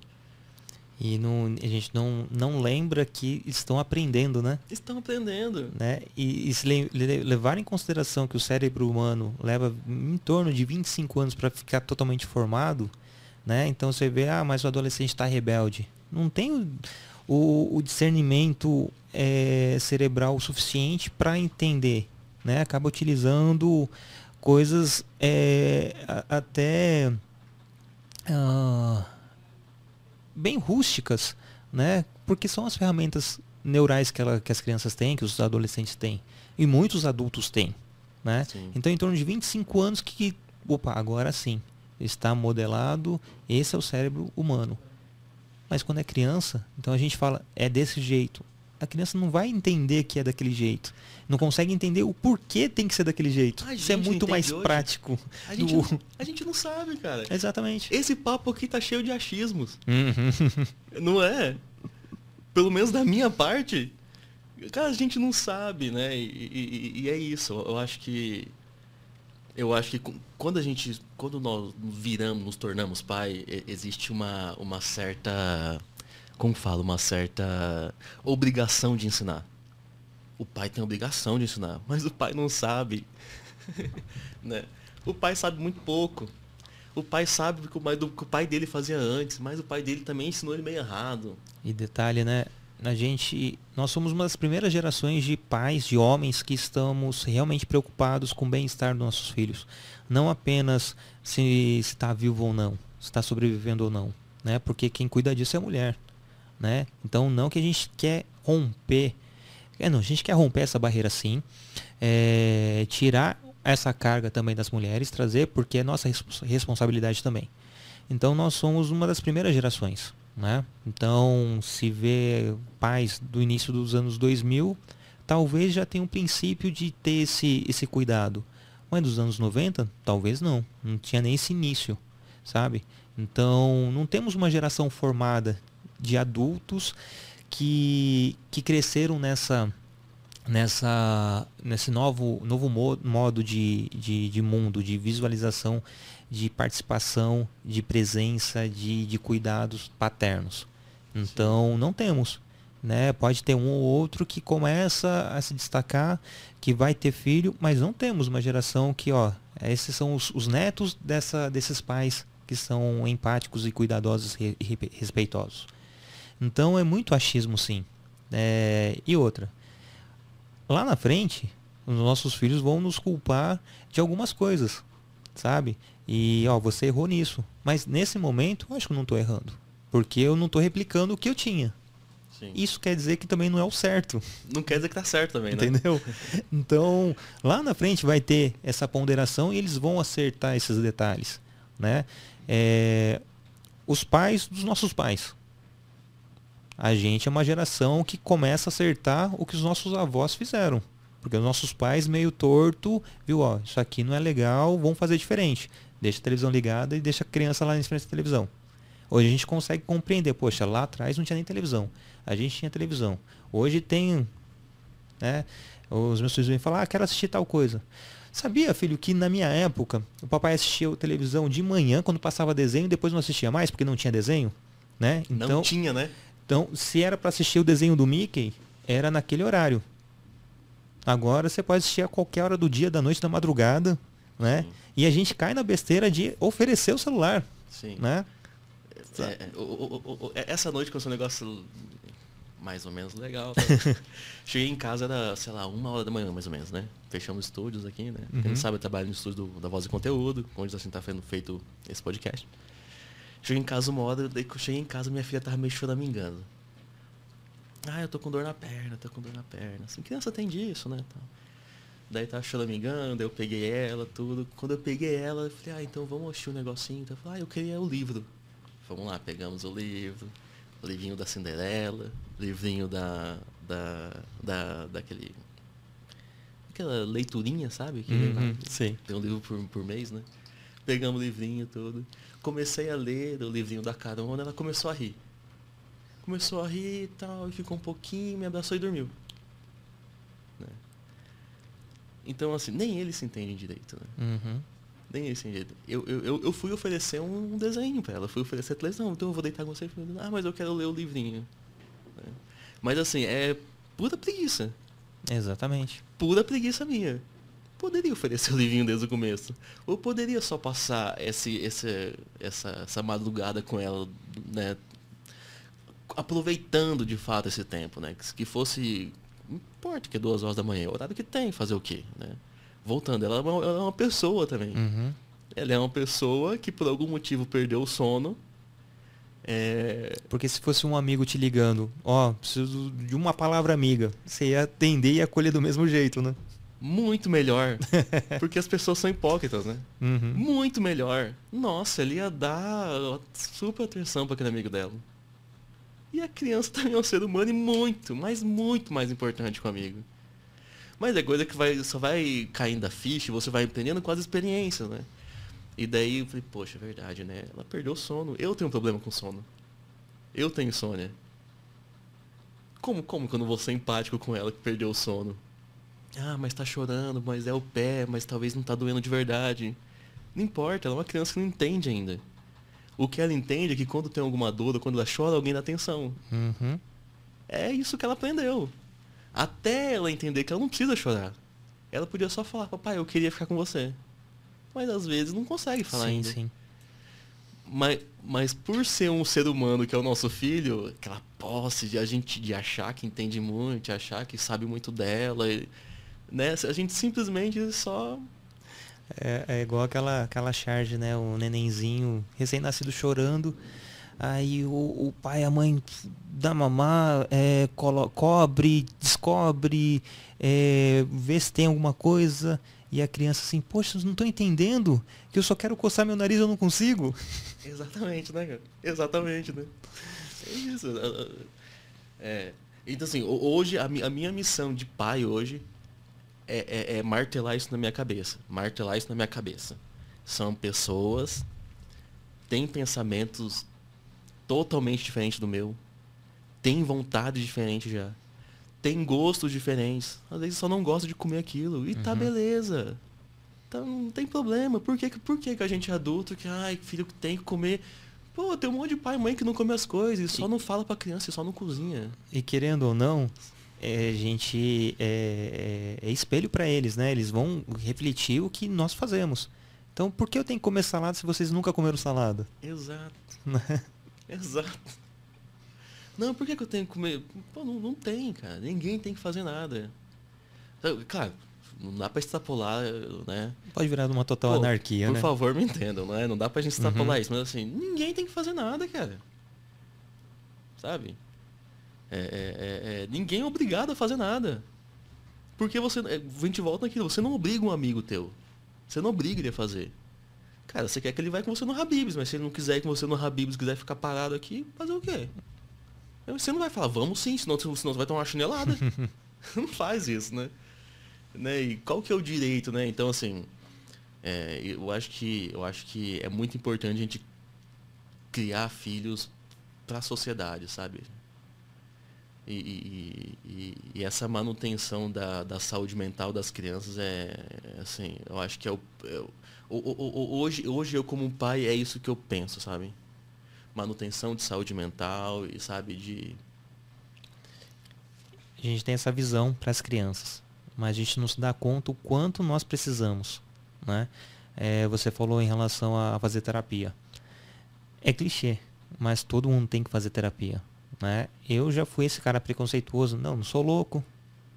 Speaker 1: E não, a gente não, não lembra que estão aprendendo, né?
Speaker 2: estão aprendendo
Speaker 1: né? E, e se le, le- levar em consideração que o cérebro humano leva em torno de 25 anos para ficar totalmente formado, né? Então você vê, ah, mas o adolescente está rebelde. Não tem o, o, discernimento é, cerebral suficiente para entender, né? Acaba utilizando coisas é, até ah, bem rústicas, né? Porque são as ferramentas neurais que, ela, que as crianças têm, que os adolescentes têm. E muitos adultos têm, né?
Speaker 2: Sim.
Speaker 1: Então, em torno de 25 anos que, opa, agora sim, está modelado, esse é o cérebro humano. Mas quando é criança, então a gente fala, é desse jeito. A criança não vai entender que é daquele jeito. Não consegue entender o porquê tem que ser daquele jeito. Isso é muito mais
Speaker 2: hoje.
Speaker 1: prático.
Speaker 2: a gente,
Speaker 1: do-
Speaker 2: não, a gente não sabe cara
Speaker 1: Exatamente.
Speaker 2: esse papo aqui tá cheio de achismos
Speaker 1: Uhum.
Speaker 2: Não é? Pelo menos da minha parte, cara, a gente não sabe, né? E, e- e é isso. Eu acho que. Eu acho que quando a gente. Quando nós viramos, nos tornamos pai, existe uma, uma certa. Como falo? Uma certa obrigação de ensinar. O pai tem obrigação de ensinar, mas o pai não sabe. né? O pai sabe muito pouco. O pai sabe o que o pai, do, que o pai dele fazia antes, mas o pai dele também ensinou ele meio errado.
Speaker 1: E detalhe, né? A gente, nós somos uma das primeiras gerações de pais, de homens que estamos realmente preocupados com o bem-estar dos nossos filhos. Não apenas se está vivo ou não, se está sobrevivendo ou não, né? Porque quem cuida disso é a mulher, né? Então não que a gente quer romper, é, não, a gente quer romper essa barreira sim, é, tirar essa carga também das mulheres, trazer porque é nossa respons- responsabilidade também. Então nós somos uma das primeiras gerações. Né? Então, se vê pais do início dos anos 2000, talvez já tenha um princípio de ter esse, esse cuidado. Mas dos anos 90, talvez não. Não tinha nem esse início, sabe? Então, não temos uma geração formada de adultos que, que cresceram nessa, nessa, nesse novo, novo mo- modo de, de, de mundo, de visualização, de participação, de presença, de, de cuidados paternos. Então, não temos. Né? Pode ter um ou outro que começa a se destacar, que vai ter filho, mas não temos uma geração que, ó, esses são os, os netos dessa, desses pais que são empáticos e cuidadosos e re- respeitosos. Então é muito achismo sim. É, e outra, lá na frente, os nossos filhos vão nos culpar de algumas coisas, sabe? E, ó, você errou nisso. Mas nesse momento, eu acho que eu não estou errando. Porque eu não estou replicando o que eu tinha. Sim. Isso quer dizer que também não é o certo.
Speaker 2: Não quer dizer que tá certo também,
Speaker 1: né? Entendeu? Então, lá na frente vai ter essa ponderação e eles vão acertar esses detalhes, né? É, os pais dos nossos pais. A gente é uma geração que começa a acertar o que os nossos avós fizeram. Porque os nossos pais meio torto, viu, ó, isso aqui não é legal, vamos fazer diferente. Deixa a televisão ligada e deixa a criança lá em frente da televisão. Hoje a gente consegue compreender, poxa, lá atrás não tinha nem televisão. A gente tinha televisão. Hoje tem, né? Os meus filhos vêm falar, ah, quero assistir tal coisa. Sabia, filho, que na minha época o papai assistia televisão de manhã quando passava desenho e depois não assistia mais porque não tinha desenho? Né?
Speaker 2: Então, não tinha, né?
Speaker 1: Então, se era para assistir o desenho do Mickey, era naquele horário. Agora você pode assistir a qualquer hora do dia, da noite, da madrugada, né? Sim. E a gente cai na besteira de oferecer o celular. Sim. Né?
Speaker 2: É, é o, o, o, é, essa noite com um negócio mais ou menos legal. Tá? Cheguei em casa, era, sei lá, uma hora da manhã, mais ou menos, né? Fechamos estúdios aqui, né? Uhum. Quem não sabe, eu trabalho no estúdio do, da Voz e Conteúdo, onde assim tá sendo feito esse podcast. Cheguei em casa uma hora, daí que eu cheguei em casa, minha filha tava meio choramingando. Ah, eu tô com dor na perna, tô com dor na perna. Assim, criança tem disso, né? Daí tava choramingando, daí eu peguei ela, tudo. Quando eu peguei ela, eu falei, ah, então vamos assistir um negocinho. Então eu falei, ah, eu queria o livro. Vamos lá, pegamos o livro, o livrinho da Cinderela, livrinho da. da. da daquele. aquela leiturinha, sabe? Que
Speaker 1: uhum, sim.
Speaker 2: Tem um livro por, por mês, né? Pegamos o livrinho todo. Comecei a ler o livrinho da carona, ela começou a rir. Começou a rir e tal, e ficou um pouquinho, me abraçou e dormiu. Né? Então, assim, nem eles se entendem direito,
Speaker 1: né? Uhum.
Speaker 2: Nem eles se entendem direito. Eu, eu, eu fui oferecer um desenho para ela, fui oferecer a televisão, então eu vou deitar com você. Ah, mas eu quero ler o livrinho. Né? Mas assim, é pura preguiça.
Speaker 1: Exatamente.
Speaker 2: Pura preguiça minha. Poderia oferecer o livrinho desde o começo. Ou poderia só passar esse, esse, essa, essa madrugada com ela, né? Aproveitando de fato esse tempo, né? Que, que fosse. Não importa que é duas horas da manhã, o horário que tem, fazer o quê? Né? Voltando, ela é uma, ela é uma pessoa também.
Speaker 1: Uhum.
Speaker 2: Ela é uma pessoa que por algum motivo perdeu o sono é...
Speaker 1: Porque se fosse um amigo te ligando, ó, preciso de uma palavra amiga, você ia atender e acolher do mesmo jeito, né?
Speaker 2: Muito melhor. porque as pessoas são hipócritas, né?
Speaker 1: Uhum.
Speaker 2: Muito melhor. Nossa, ele ia dar super atenção para aquele amigo dela. E a criança também é um ser humano e muito, mas muito mais importante que o amigo. Mas é coisa que vai, só vai caindo a ficha e você vai aprendendo com as experiências, né? E daí eu falei, poxa, é verdade, né? Ela perdeu o sono. Eu tenho um problema com sono. Eu tenho insônia. Como, como que eu não vou ser empático com ela que perdeu o sono? Ah, mas tá chorando, mas é o pé, mas talvez não tá doendo de verdade. Não importa, ela é uma criança que não entende ainda. O que ela entende é que quando tem alguma dor ou quando ela chora, alguém dá atenção.
Speaker 1: Uhum.
Speaker 2: É isso que ela aprendeu. Até ela entender que ela não precisa chorar. Ela podia só falar, papai, eu queria ficar com você mas às vezes não consegue falar
Speaker 1: sim,
Speaker 2: ainda.
Speaker 1: Sim.
Speaker 2: Mas, mas por ser um ser humano que é o nosso filho, aquela posse de a gente de achar que entende muito, de achar que sabe muito dela, né? A gente simplesmente só
Speaker 1: é, é, igual aquela, aquela charge, né? O nenenzinho recém-nascido chorando. Aí o, o, pai a mãe dá mamar, é, cobre, descobre, é, vê se tem alguma coisa. E a criança assim, poxa, não estão entendendo que eu só quero coçar meu nariz eu não consigo.
Speaker 2: Exatamente, né, cara? Exatamente, né? É isso. É, então, assim, hoje, a minha missão de pai hoje é, é, é, martelar isso na minha cabeça. Martelar isso na minha cabeça. São pessoas, têm pensamentos totalmente diferentes do meu, têm vontade diferente já tem gostos diferentes. Às vezes só não gosta de comer aquilo. E tá uhum. beleza. Então não tem problema. Por que, por que, que a gente é adulto que, ai, filho que tem que comer. Pô, tem um monte de pai e mãe que não come as coisas, e só não fala pra criança, e só não cozinha.
Speaker 1: E querendo ou não, é, a gente é, é, é espelho para eles, né? Eles vão refletir o que nós fazemos. Então por que eu tenho que comer salada se vocês nunca comeram salada?
Speaker 2: Exato. Exato. Não, por que, que eu tenho que comer? Pô, não, não tem, cara. Ninguém tem que fazer nada. Claro, não dá para extrapolar, né?
Speaker 1: Pode virar uma total Pô, anarquia,
Speaker 2: por
Speaker 1: né?
Speaker 2: Por favor, me entendam, não é? Não dá pra gente extrapolar uhum. isso, mas assim, ninguém tem que fazer nada, cara. Sabe? É, é, é, é ninguém é obrigado a fazer nada. Porque você. É, a gente volta naquilo, você não obriga um amigo teu. Você não obriga ele a fazer. Cara, você quer que ele vá com você no Habibs, mas se ele não quiser ir com você no Habibs, quiser ficar parado aqui, fazer o quê? Você não vai falar, vamos sim, senão, senão você vai tomar uma chinelada. não faz isso, né? né? E qual que é o direito, né? Então, assim, é, eu, acho que, eu acho que é muito importante a gente criar filhos para a sociedade, sabe? E, e, e, essa manutenção da, da saúde mental das crianças é, é assim, eu acho que é o, é o, o, hoje, hoje eu como pai é isso que eu penso, sabe? Manutenção de saúde mental e sabe de
Speaker 1: a gente tem essa visão para as crianças, mas a gente não se dá conta o quanto nós precisamos, né? É, você falou em relação a fazer terapia. É clichê, mas todo mundo tem que fazer terapia. Né? Eu já fui esse cara preconceituoso. Não, não sou louco.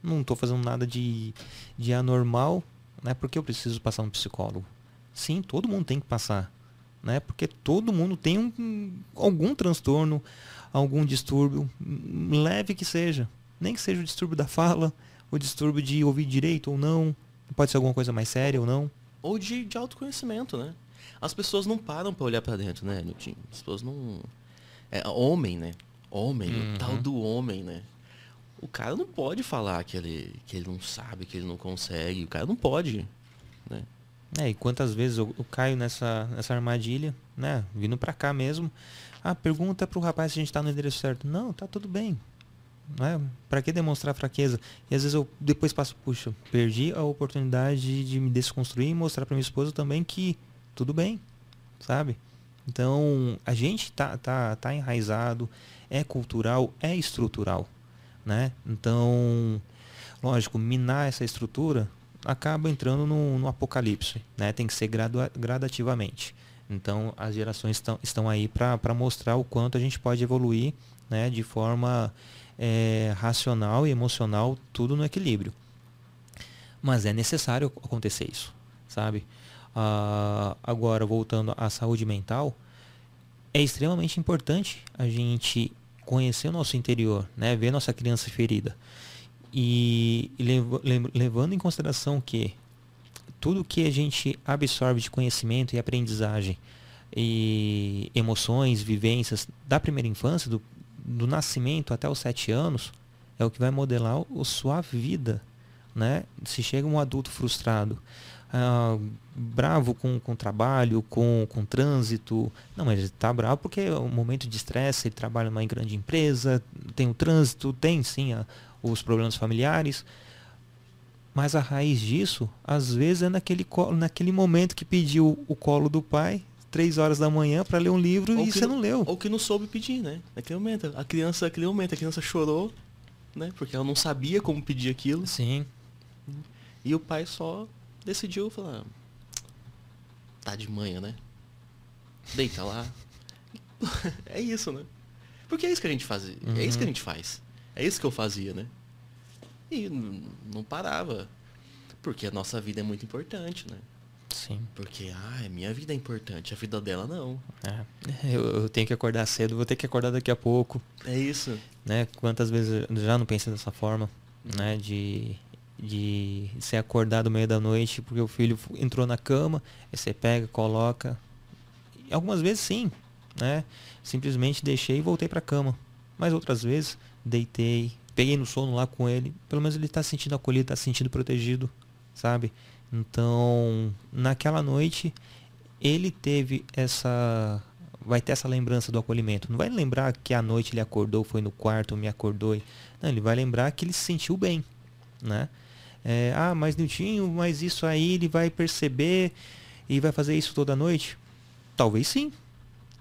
Speaker 1: Não estou fazendo nada de, de anormal. Né? Porque eu preciso passar um psicólogo. Sim, todo mundo tem que passar. Né? Porque todo mundo tem um, algum transtorno, algum distúrbio, leve que seja. Nem que seja o distúrbio da fala, o distúrbio de ouvir direito ou não. Pode ser alguma coisa mais séria ou não.
Speaker 2: Ou de, de autoconhecimento, né? As pessoas não param para olhar para dentro, né, Nilton? As pessoas não. É, homem, né? Homem, uhum. o tal do homem, né? O cara não pode falar que ele, que ele não sabe, que ele não consegue. O cara não pode, né?
Speaker 1: É, e quantas vezes eu, eu caio nessa, nessa armadilha, né? Vindo para cá mesmo. Ah, pergunta pro rapaz se a gente tá no endereço certo. Não, tá tudo bem. Né? Para que demonstrar fraqueza? E às vezes eu depois passo, puxa, perdi a oportunidade de me desconstruir e mostrar para minha esposa também que tudo bem, sabe? Então, a gente tá, tá, tá enraizado, é cultural, é estrutural, né? Então, lógico, minar essa estrutura acaba entrando no, no apocalipse, né? Tem que ser gradua, gradativamente. Então, as gerações estão, estão aí para mostrar o quanto a gente pode evoluir, né? De forma é, racional e emocional, tudo no equilíbrio. Mas é necessário acontecer isso, sabe? Ah, agora, voltando à saúde mental, é extremamente importante a gente conhecer o nosso interior, né? ver nossa criança ferida. E, levando em consideração que tudo que a gente absorve de conhecimento e aprendizagem e emoções, vivências da primeira infância, do, do nascimento até os sete anos, é o que vai modelar a sua vida. Né? Se chega um adulto frustrado, ah, bravo com, com trabalho, com, com trânsito. Não, mas ele está bravo porque é um momento de estresse, ele trabalha numa grande empresa, tem o trânsito, tem sim a, os problemas familiares. Mas a raiz disso, às vezes, é naquele, naquele momento que pediu o colo do pai, três horas da manhã, para ler um livro ou e você não, não leu.
Speaker 2: Ou que não soube pedir, né? Naquele momento. A criança, naquele momento, a criança chorou, né? Porque ela não sabia como pedir aquilo.
Speaker 1: Sim.
Speaker 2: E o pai só decidiu falar, tá de manhã, né? Deita lá. é isso, né? Porque é isso que a gente fazia. Uhum. É isso que a uhum. gente faz. É isso que eu fazia, né? E não parava. Porque a nossa vida é muito importante, né?
Speaker 1: Sim.
Speaker 2: Porque, ah, minha vida é importante, a vida dela não.
Speaker 1: É, eu, eu, tenho que acordar cedo, vou ter que acordar daqui a pouco.
Speaker 2: É isso.
Speaker 1: Né? Quantas vezes eu já não pensei dessa forma, né? De de ser acordado no meio da noite porque o filho entrou na cama, aí você pega, coloca. E algumas vezes sim, né? Simplesmente deixei e voltei para a cama. Mas outras vezes deitei, peguei no sono lá com ele, pelo menos ele está se sentindo acolhido, está se sentindo protegido, sabe? Então, naquela noite ele teve essa vai ter essa lembrança do acolhimento. Não vai lembrar que à noite ele acordou, foi no quarto, me acordou. Não, ele vai lembrar que ele se sentiu bem, né? É, ah, mas Niltinho, mas isso aí ele vai perceber e vai fazer isso toda noite? Talvez sim.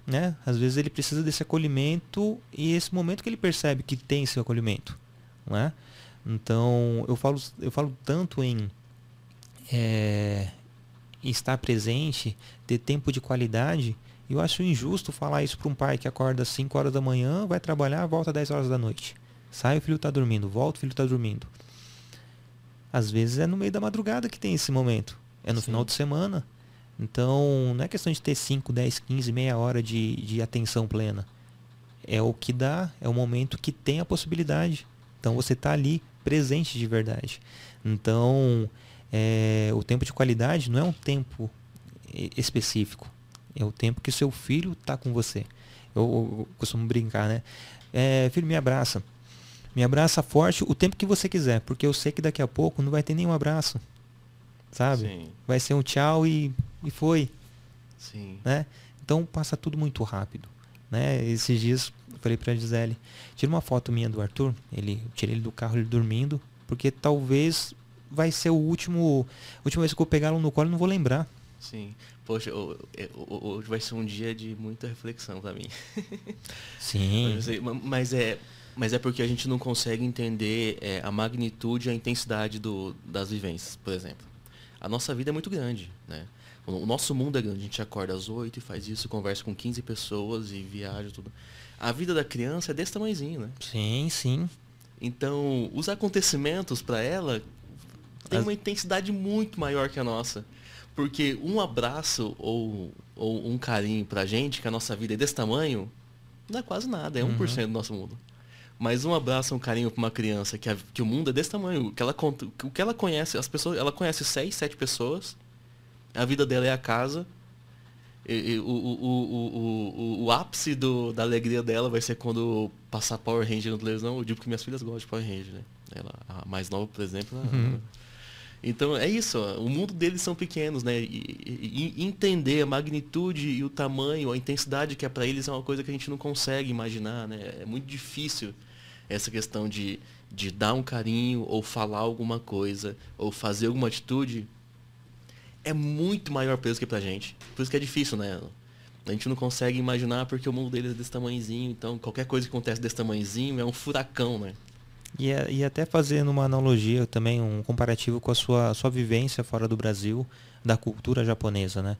Speaker 1: Né? Às vezes ele precisa desse acolhimento e esse momento que ele percebe que tem esse acolhimento. Né? Então eu falo, eu falo tanto em é, estar presente, ter tempo de qualidade. Eu acho injusto falar isso para um pai que acorda às 5 horas da manhã, vai trabalhar, volta às 10 horas da noite. Sai, o filho está dormindo, volta, o filho está dormindo Às vezes é no meio da madrugada que tem esse momento. É no Sim. final de semana. Então, não é questão de ter 5, 10, 15, meia hora de, de atenção plena. É o que dá, é o momento que tem a possibilidade. Então você está ali presente de verdade. Então, é, o tempo de qualidade não é um tempo específico. É o tempo que o seu filho está com você. Eu, eu, costumo brincar, né? É, filho, me abraça. Me abraça forte o tempo que você quiser, porque eu sei que daqui a pouco não vai ter nenhum abraço. Sabe? Sim. Vai ser um tchau e, e foi.
Speaker 2: Sim.
Speaker 1: Né? Então passa tudo muito rápido. Né? Esses dias eu falei pra Gisele, tira uma foto minha do Arthur, ele, tirei ele do carro ele dormindo, porque talvez vai ser o último. A última vez que eu pegar no colo, não vou lembrar.
Speaker 2: Sim. Poxa, hoje vai ser um dia de muita reflexão para mim.
Speaker 1: Sim.
Speaker 2: Mas é, mas é porque a gente não consegue entender é, a magnitude e a intensidade do, das vivências, por exemplo. A nossa vida é muito grande, né? O nosso mundo é grande. A gente acorda às 8 e faz isso, conversa com 15 pessoas e viaja tudo. A vida da criança é desse tamanhozinho, né?
Speaker 1: Sim, sim.
Speaker 2: Então, os acontecimentos para ela têm As... uma intensidade muito maior que a nossa. Porque um abraço ou, ou um carinho pra gente, que a nossa vida é desse tamanho, não é quase nada, é 1% uhum. do nosso mundo. Mas um abraço, um carinho pra uma criança que, a, que o mundo é desse tamanho, que ela, o que ela conhece, as pessoas, ela conhece seis, sete pessoas, a vida dela é a casa, e, e, o, o, o, o, ápice do, da alegria dela vai ser quando passar Power Ranger no televisão. Eu digo que minhas filhas gostam de Power Ranger, né? Ela, a mais nova, por exemplo, uhum. Então é isso, o mundo deles são pequenos, né? E, e, entender a magnitude e o tamanho, a intensidade que é para eles é uma coisa que a gente não consegue imaginar, né? É muito difícil essa questão de, de dar um carinho ou falar alguma coisa ou fazer alguma atitude é muito maior peso que pra gente. Por isso que é difícil, né? A gente não consegue imaginar porque o mundo deles é desse tamanhozinho, então qualquer coisa que acontece desse tamanhozinho é um furacão, né?
Speaker 1: E, e até fazendo uma analogia também, um comparativo com a sua, sua vivência fora do Brasil, da cultura japonesa, né?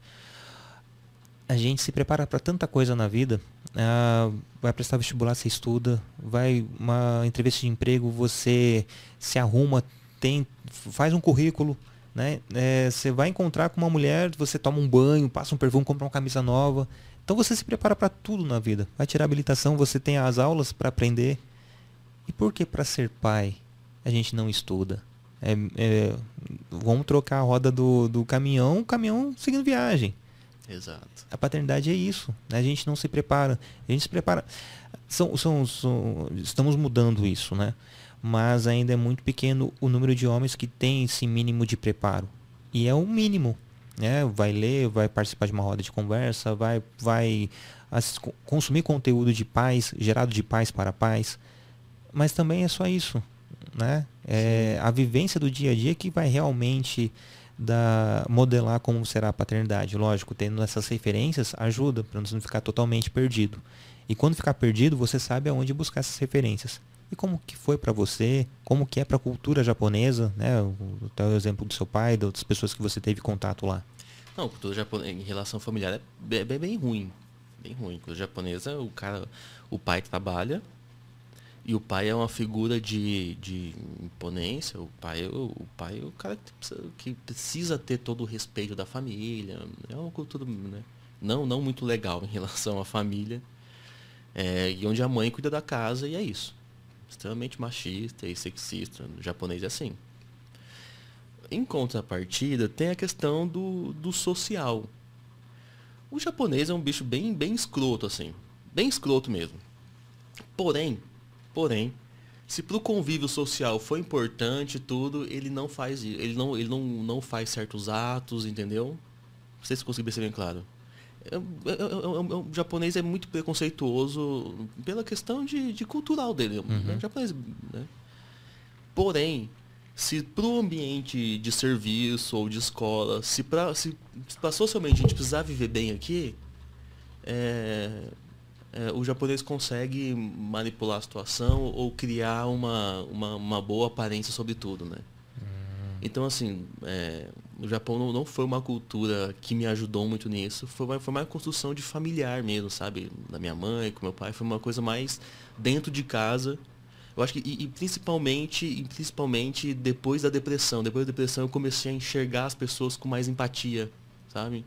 Speaker 1: A gente se prepara para tanta coisa na vida. Uh, vai prestar vestibular, você estuda. Vai uma entrevista de emprego, você se arruma, tem, faz um currículo. Né? É, você vai encontrar com uma mulher, você toma um banho, passa um perfume, compra uma camisa nova. Então você se prepara para tudo na vida. Vai tirar habilitação, você tem as aulas para aprender. E por que para ser pai a gente não estuda? É, é, vamos trocar a roda do, do caminhão, o caminhão seguindo viagem.
Speaker 2: Exato.
Speaker 1: A paternidade é isso. Né? A gente não se prepara. A gente se prepara. São, são, são, estamos mudando isso, né? Mas ainda é muito pequeno o número de homens que tem esse mínimo de preparo. E é o mínimo. Né? Vai ler, vai participar de uma roda de conversa, vai, vai consumir conteúdo de pais, gerado de pais para pais mas também é só isso, né? É a vivência do dia a dia que vai realmente da, modelar como será a paternidade. Lógico, tendo essas referências ajuda para não ficar totalmente perdido. E quando ficar perdido, você sabe aonde buscar essas referências. E como que foi para você, como que é para a cultura japonesa, né? O, o exemplo do seu pai, das outras pessoas que você teve contato lá.
Speaker 2: Não, cultura japonesa em relação familiar é bem, bem, bem ruim. Bem ruim. Cultura japonesa, o cara, o pai trabalha, e o pai é uma figura de, de imponência. O pai, o, o pai é o cara que precisa, que precisa, ter todo o respeito da família. É uma cultura né? não, não muito legal em relação à família. É, e onde a mãe cuida da casa e é isso. Extremamente machista e sexista. O japonês é assim. Em contrapartida, tem a questão do, do social. O japonês é um bicho bem, bem escroto, assim. Bem escroto mesmo. Porém, Porém, se para o convívio social foi importante tudo, ele não faz. Ele não, ele não, não faz certos atos, entendeu? Não sei se consegui perceber claro. É, é, é, o japonês é muito preconceituoso pela questão de, de cultural dele. Uhum. Né? japonês, né? Porém, se para o ambiente de serviço ou de escola, se para se, se socialmente a gente precisar viver bem aqui, é, é, o japonês consegue manipular a situação ou criar uma, uma, uma boa aparência sobre tudo, né? Hum. Então, assim, é, o Japão não, não, foi uma cultura que me ajudou muito nisso, foi uma, foi uma construção de familiar mesmo, sabe? Da minha mãe, com meu pai, foi uma coisa mais dentro de casa, Eu acho que, e, e principalmente, e principalmente depois da depressão. Depois da depressão eu comecei a enxergar as pessoas com mais empatia, sabe?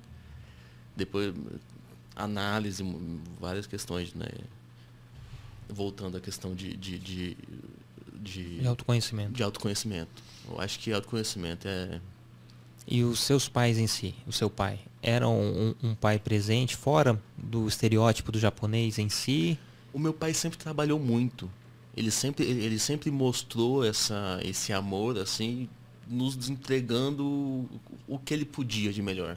Speaker 2: Depois, análise, várias questões, né? Voltando à questão de, de, de,
Speaker 1: de, de autoconhecimento.
Speaker 2: De autoconhecimento. Eu acho que autoconhecimento é.
Speaker 1: E os seus pais em si, o seu pai, era um, um, pai presente fora do estereótipo do japonês em si?
Speaker 2: O meu pai sempre trabalhou muito. Ele sempre, ele sempre mostrou essa, esse amor, assim, nos entregando o que ele podia de melhor.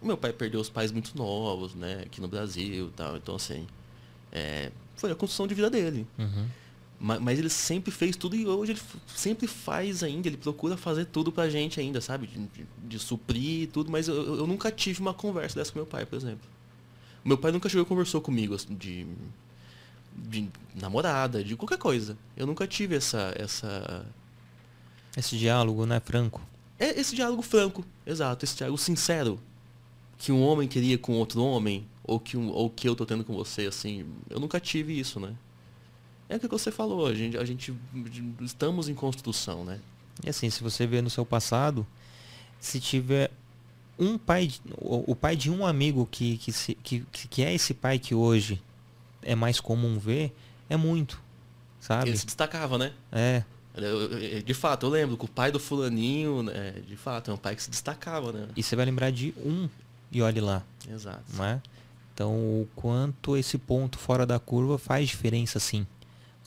Speaker 2: O meu pai perdeu os pais muito novos, né, aqui no Brasil tal. Então, assim, é, foi a construção de vida dele.
Speaker 1: Uhum.
Speaker 2: Mas, mas, ele sempre fez tudo e hoje ele sempre faz ainda, ele procura fazer tudo pra gente ainda, sabe? De, de, de suprir tudo, mas eu, eu, nunca tive uma conversa dessa com meu pai, por exemplo. Meu pai nunca chegou e conversou comigo assim, de, de namorada, de qualquer coisa. Eu nunca tive essa. essa...
Speaker 1: Esse diálogo, né, franco?
Speaker 2: É esse diálogo franco, exato, esse diálogo sincero. Que um homem queria com outro homem, ou que, um, ou que eu tô tendo com você, assim. Eu nunca tive isso, né? É o que você falou, a gente, a gente estamos em construção, né?
Speaker 1: E assim, se você vê no seu passado, se tiver um pai, o, pai de um amigo que, que, se, que, que é esse pai que hoje é mais comum ver, é muito, sabe?
Speaker 2: Ele se destacava, né?
Speaker 1: É.
Speaker 2: De fato, eu lembro que o pai do fulaninho, né, de fato, é um pai que se destacava, né?
Speaker 1: E você vai lembrar de um e olhe lá.
Speaker 2: Exato.
Speaker 1: Não é? Então, o quanto esse ponto fora da curva faz diferença, sim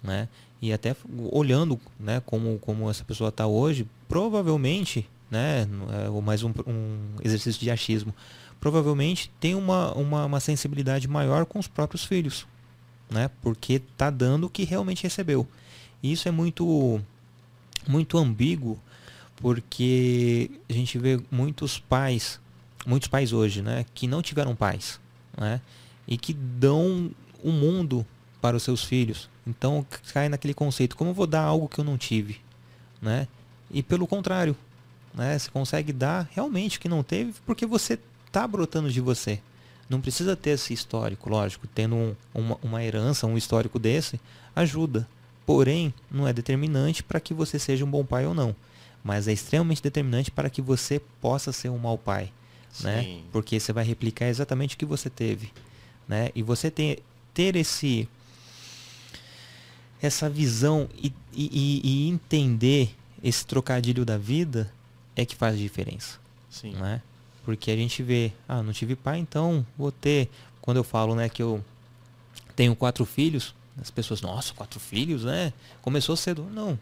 Speaker 1: né? E até olhando, né, como, como essa pessoa está hoje, provavelmente, né, é mais um, um, exercício de achismo, provavelmente tem uma, uma, uma, sensibilidade maior com os próprios filhos, né? Porque está dando o que realmente recebeu. E isso é muito, muito ambíguo, porque a gente vê muitos pais, muitos pais hoje, né, que não tiveram pais, né? E que dão o mundo para os seus filhos. Então cai naquele conceito, como eu vou dar algo que eu não tive, né? E pelo contrário, né? Você consegue dar realmente o que não teve porque você está brotando de você. Não precisa ter esse histórico, lógico, tendo um, uma, uma herança, um histórico desse, ajuda. Porém, não é determinante para que você seja um bom pai ou não. Mas é extremamente determinante para que você possa ser um mau pai. Né? Porque você vai replicar exatamente o que você teve. Né? E você tem, ter esse essa visão e, e, e, entender esse trocadilho da vida é que faz diferença.
Speaker 2: Sim.
Speaker 1: Né? Porque a gente vê, ah, não tive pai, então vou ter. Quando eu falo né, que eu tenho quatro filhos, as pessoas, nossa, quatro filhos, né? Começou cedo. Não.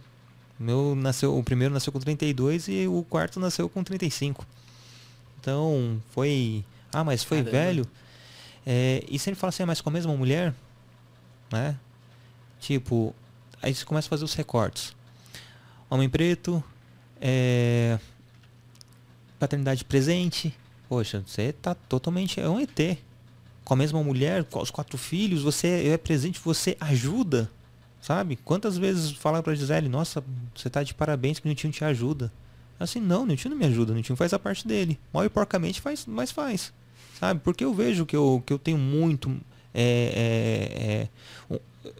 Speaker 1: Meu nasceu, o primeiro nasceu com 32 e o quarto nasceu com 35. Foi. Ah, mas foi Caramba. velho. É, e sempre fala assim, ah, mas com a mesma mulher, né? Tipo, aí você começa a fazer os recortes. Homem preto, é, paternidade presente. Poxa, você tá totalmente. É um ET. Com a mesma mulher, com os quatro filhos, você é presente, você ajuda. Sabe? Quantas vezes fala pra Gisele, nossa, você tá de parabéns que o Niltinho te ajuda. Assim, não, o Niltinho não me ajuda, o Niltinho faz a parte dele. Mal e porcamente faz, mas faz. Sabe? Porque eu vejo que eu, que eu tenho muito. É, é, é,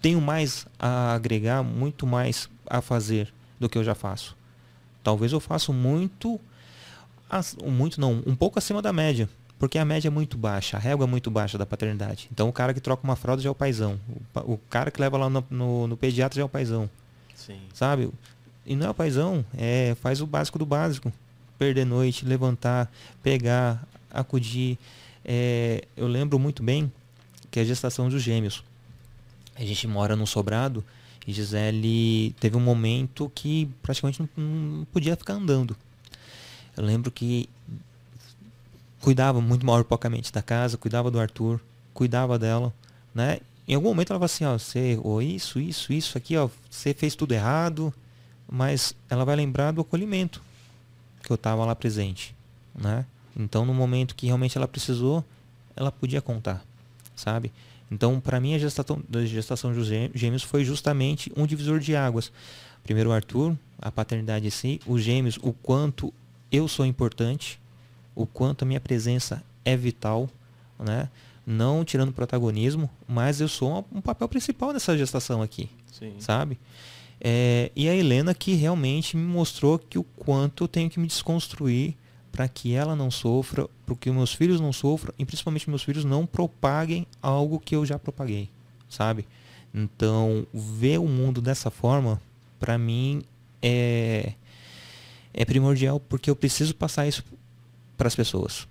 Speaker 1: tenho mais a agregar, muito mais a fazer do que eu já faço. Talvez eu faça muito, muito não, um pouco acima da média, porque a média é muito baixa, a régua é muito baixa da paternidade. Então o cara que troca uma fralda já é o paizão, o, cara que leva lá no, no, no pediatra já é o paizão,
Speaker 2: Sim.
Speaker 1: sabe? E não é paizão, é faz o básico do básico, perder noite, levantar, pegar, acudir. É, eu lembro muito bem que é a gestação dos gêmeos a gente mora num sobrado e Gisele teve um momento que praticamente não, não podia ficar andando. Eu lembro que cuidava muito mal porcamente da casa, cuidava do Arthur, cuidava dela, né? Em algum momento ela falava assim, ó, você, ou isso, isso, isso aqui, ó, você fez tudo errado, mas ela vai lembrar do acolhimento que eu estava lá presente, né? Então no momento que realmente ela precisou, ela podia contar, sabe? Então, para mim, a gestação, a gestação dos gêmeos foi justamente um divisor de águas. Primeiro o Arthur, a paternidade em si, os gêmeos, o quanto eu sou importante, o quanto a minha presença é vital, né? não tirando protagonismo, mas eu sou um papel principal nessa gestação aqui, Sim. sabe? É, e a Helena que realmente me mostrou que o quanto eu tenho que me desconstruir para que ela não sofra, para que meus filhos não sofram e principalmente meus filhos não propaguem algo que eu já propaguei, sabe? Então, ver o mundo dessa forma, para mim, é, é primordial porque eu preciso passar isso para as pessoas,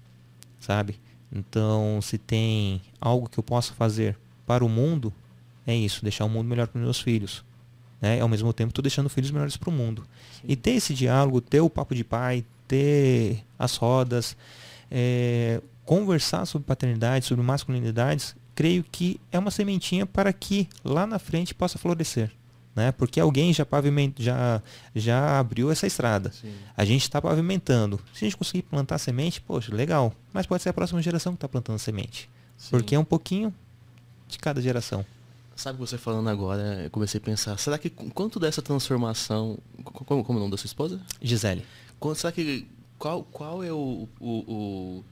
Speaker 1: sabe? Então, se tem algo que eu possa fazer para o mundo, é isso, deixar o mundo melhor para meus filhos. Né? Ao mesmo tempo, estou deixando filhos melhores para o mundo. Sim. E ter esse diálogo, ter o papo de pai, ter as rodas, é, conversar sobre paternidade, sobre masculinidades, creio que é uma sementinha para que lá na frente possa florescer né? Porque alguém já paviment, já, já abriu essa estrada. Sim. A gente está pavimentando. Se a gente conseguir plantar semente, poxa, legal. Mas pode ser a próxima geração que está plantando semente. Sim. Porque é um pouquinho de cada geração.
Speaker 2: Sabe você falando agora, eu comecei a pensar, será que quanto dessa transformação. Como, como é o nome da sua esposa?
Speaker 1: Gisele.
Speaker 2: Quanto, será que. Qual, qual é o, o, o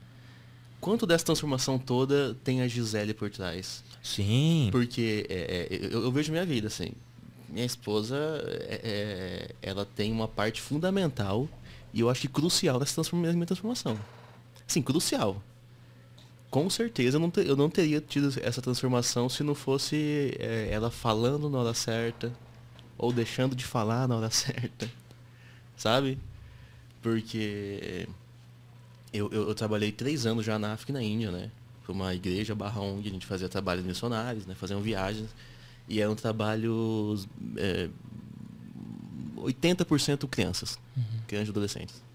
Speaker 2: quanto dessa transformação toda tem a Gisele por trás?
Speaker 1: Sim.
Speaker 2: Porque é, é, eu, eu, vejo minha vida, assim minha esposa, é, é, ela tem uma parte fundamental e eu acho que crucial nessa transformação. Sim, crucial. Com certeza eu não, ter, eu não teria tido essa transformação se não fosse é, ela falando na hora certa ou deixando de falar na hora certa. Sabe? Porque eu, eu, eu trabalhei três anos já na África e na Índia, né? Para uma igreja barra onde a gente fazia trabalhos missionários, né? Faziam viagens. E é um trabalho é, 80% crianças, uhum. crianças e adolescentes.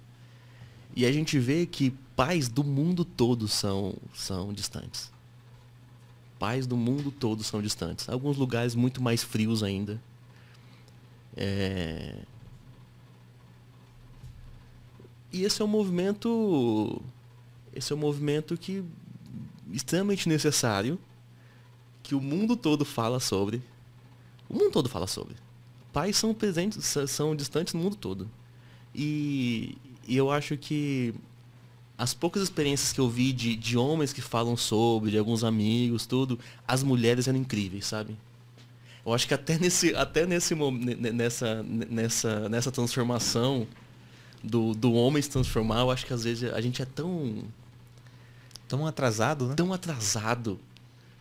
Speaker 2: E a gente vê que pais do mundo todo são, são distantes. Pais do mundo todo são distantes. Alguns lugares muito mais frios ainda. É... E esse é um movimento. Esse é um movimento que extremamente necessário que o mundo todo fala sobre. O mundo todo fala sobre. Pais são presentes, são distantes no mundo todo. E, e eu acho que as poucas experiências que eu vi de, de homens que falam sobre, de alguns amigos, tudo, as mulheres eram incríveis, sabe? Eu acho que até nesse, até nesse nessa, nessa, nessa transformação do, do homem se transformar, eu acho que às vezes a gente é tão.
Speaker 1: Tão atrasado, né?
Speaker 2: Tão atrasado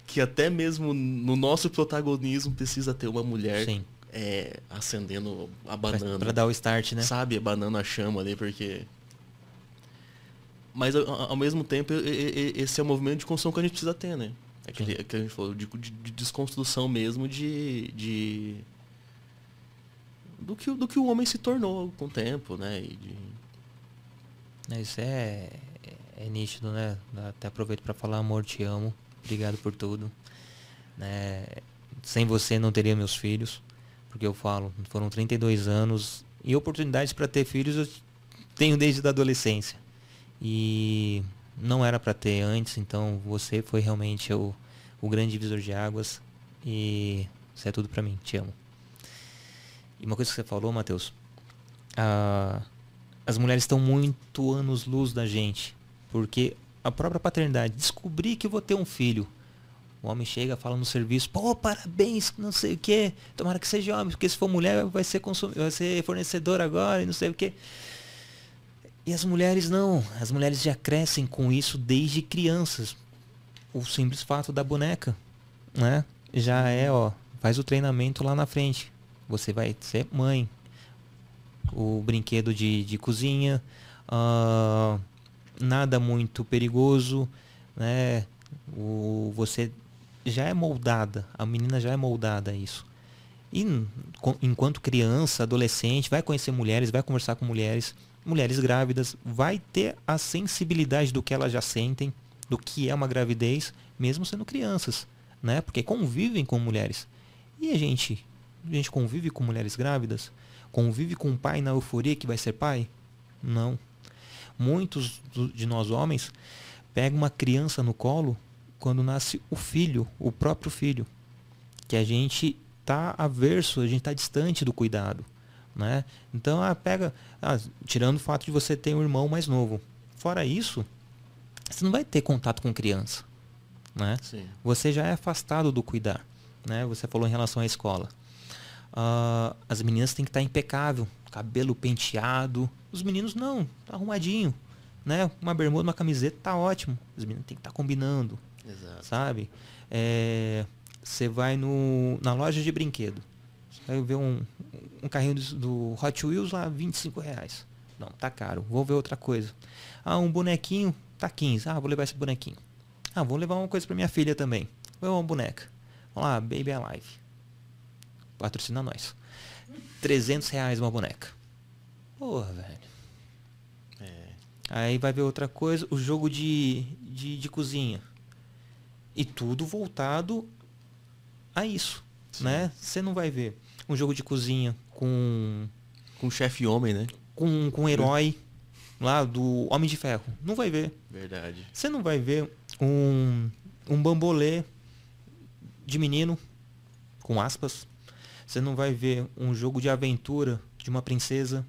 Speaker 2: que até mesmo no nosso protagonismo precisa ter uma mulher é, acendendo a banana.
Speaker 1: Para dar o start, né?
Speaker 2: Sabe, a chama ali, porque. Mas ao mesmo tempo, esse é o movimento de construção que a gente precisa ter, né? É que, é que a gente falou, de, de, de, desconstrução mesmo de. de do, que, do que o homem se tornou com o tempo, né?
Speaker 1: De... Isso é, é, é nítido, né? Até aproveito para falar amor, te amo. Obrigado por tudo. Né? Sem você não teria meus filhos, porque eu falo, foram 32 anos e oportunidades para ter filhos eu tenho desde a adolescência. E não era para ter antes, então você foi realmente o, o grande divisor de águas e você é tudo para mim, te amo. E uma coisa que você falou, Matheus, as mulheres estão muito anos luz da gente, porque a própria paternidade, descobrir que vou ter um filho. O homem chega, fala no serviço, pô, parabéns, não sei o que, tomara que seja homem, porque se for mulher vai ser, consum... vai ser fornecedor agora e não sei o que. E as mulheres não, as mulheres já crescem com isso desde crianças. O simples fato da boneca, né? Já é, ó, faz o treinamento lá na frente. Você vai ser mãe. O brinquedo de, de cozinha. Uh, nada muito perigoso, né? O, você já é moldada, a menina já é moldada a isso. E enquanto criança, adolescente, vai conhecer mulheres, vai conversar com mulheres, mulheres grávidas, vai ter a sensibilidade do que elas já sentem, do que é uma gravidez, mesmo sendo crianças, né? Porque convivem com mulheres. E a gente, a gente convive com mulheres grávidas? Convive com um pai na euforia que vai ser pai? Não muitos de nós homens pegam uma criança no colo quando nasce o filho, o próprio filho, que a gente está averso, a gente está distante do cuidado, né? Então, ah, pega, ah, tirando o fato de você ter um irmão mais novo, fora isso, você não vai ter contato com criança, né?
Speaker 2: Sim.
Speaker 1: Você já é afastado do cuidar, né? Você falou em relação à escola. Ah, as meninas têm que estar impecável, cabelo penteado. Os meninos não, tá arrumadinho, né? Uma bermuda, uma camiseta, tá ótimo. As meninas têm que estar combinando,
Speaker 2: Exato.
Speaker 1: sabe? É, Você vai no, na loja de brinquedo. Você vai ver um, um carrinho do, do Hot Wheels lá, 25 reais. Não, tá caro. Vou ver outra coisa. Ah, um bonequinho, tá 15. Ah, vou levar esse bonequinho. Ah, vou levar uma coisa pra minha filha também. Vou levar uma boneca. Vamos lá, Baby Alive. Patrocina nós. 300 reais uma boneca. Porra, velho.
Speaker 2: É.
Speaker 1: Aí vai ver outra coisa, o jogo de, de, de cozinha. E tudo voltado a isso,
Speaker 2: Sim.
Speaker 1: né? Você não vai ver um jogo de cozinha com
Speaker 2: Com chefe homem, né?
Speaker 1: com, com um herói lá do Homem de Ferro. Não vai ver.
Speaker 2: Verdade.
Speaker 1: Você não vai ver um, um bambolê de menino, com aspas. Você não vai ver um jogo de aventura de uma princesa.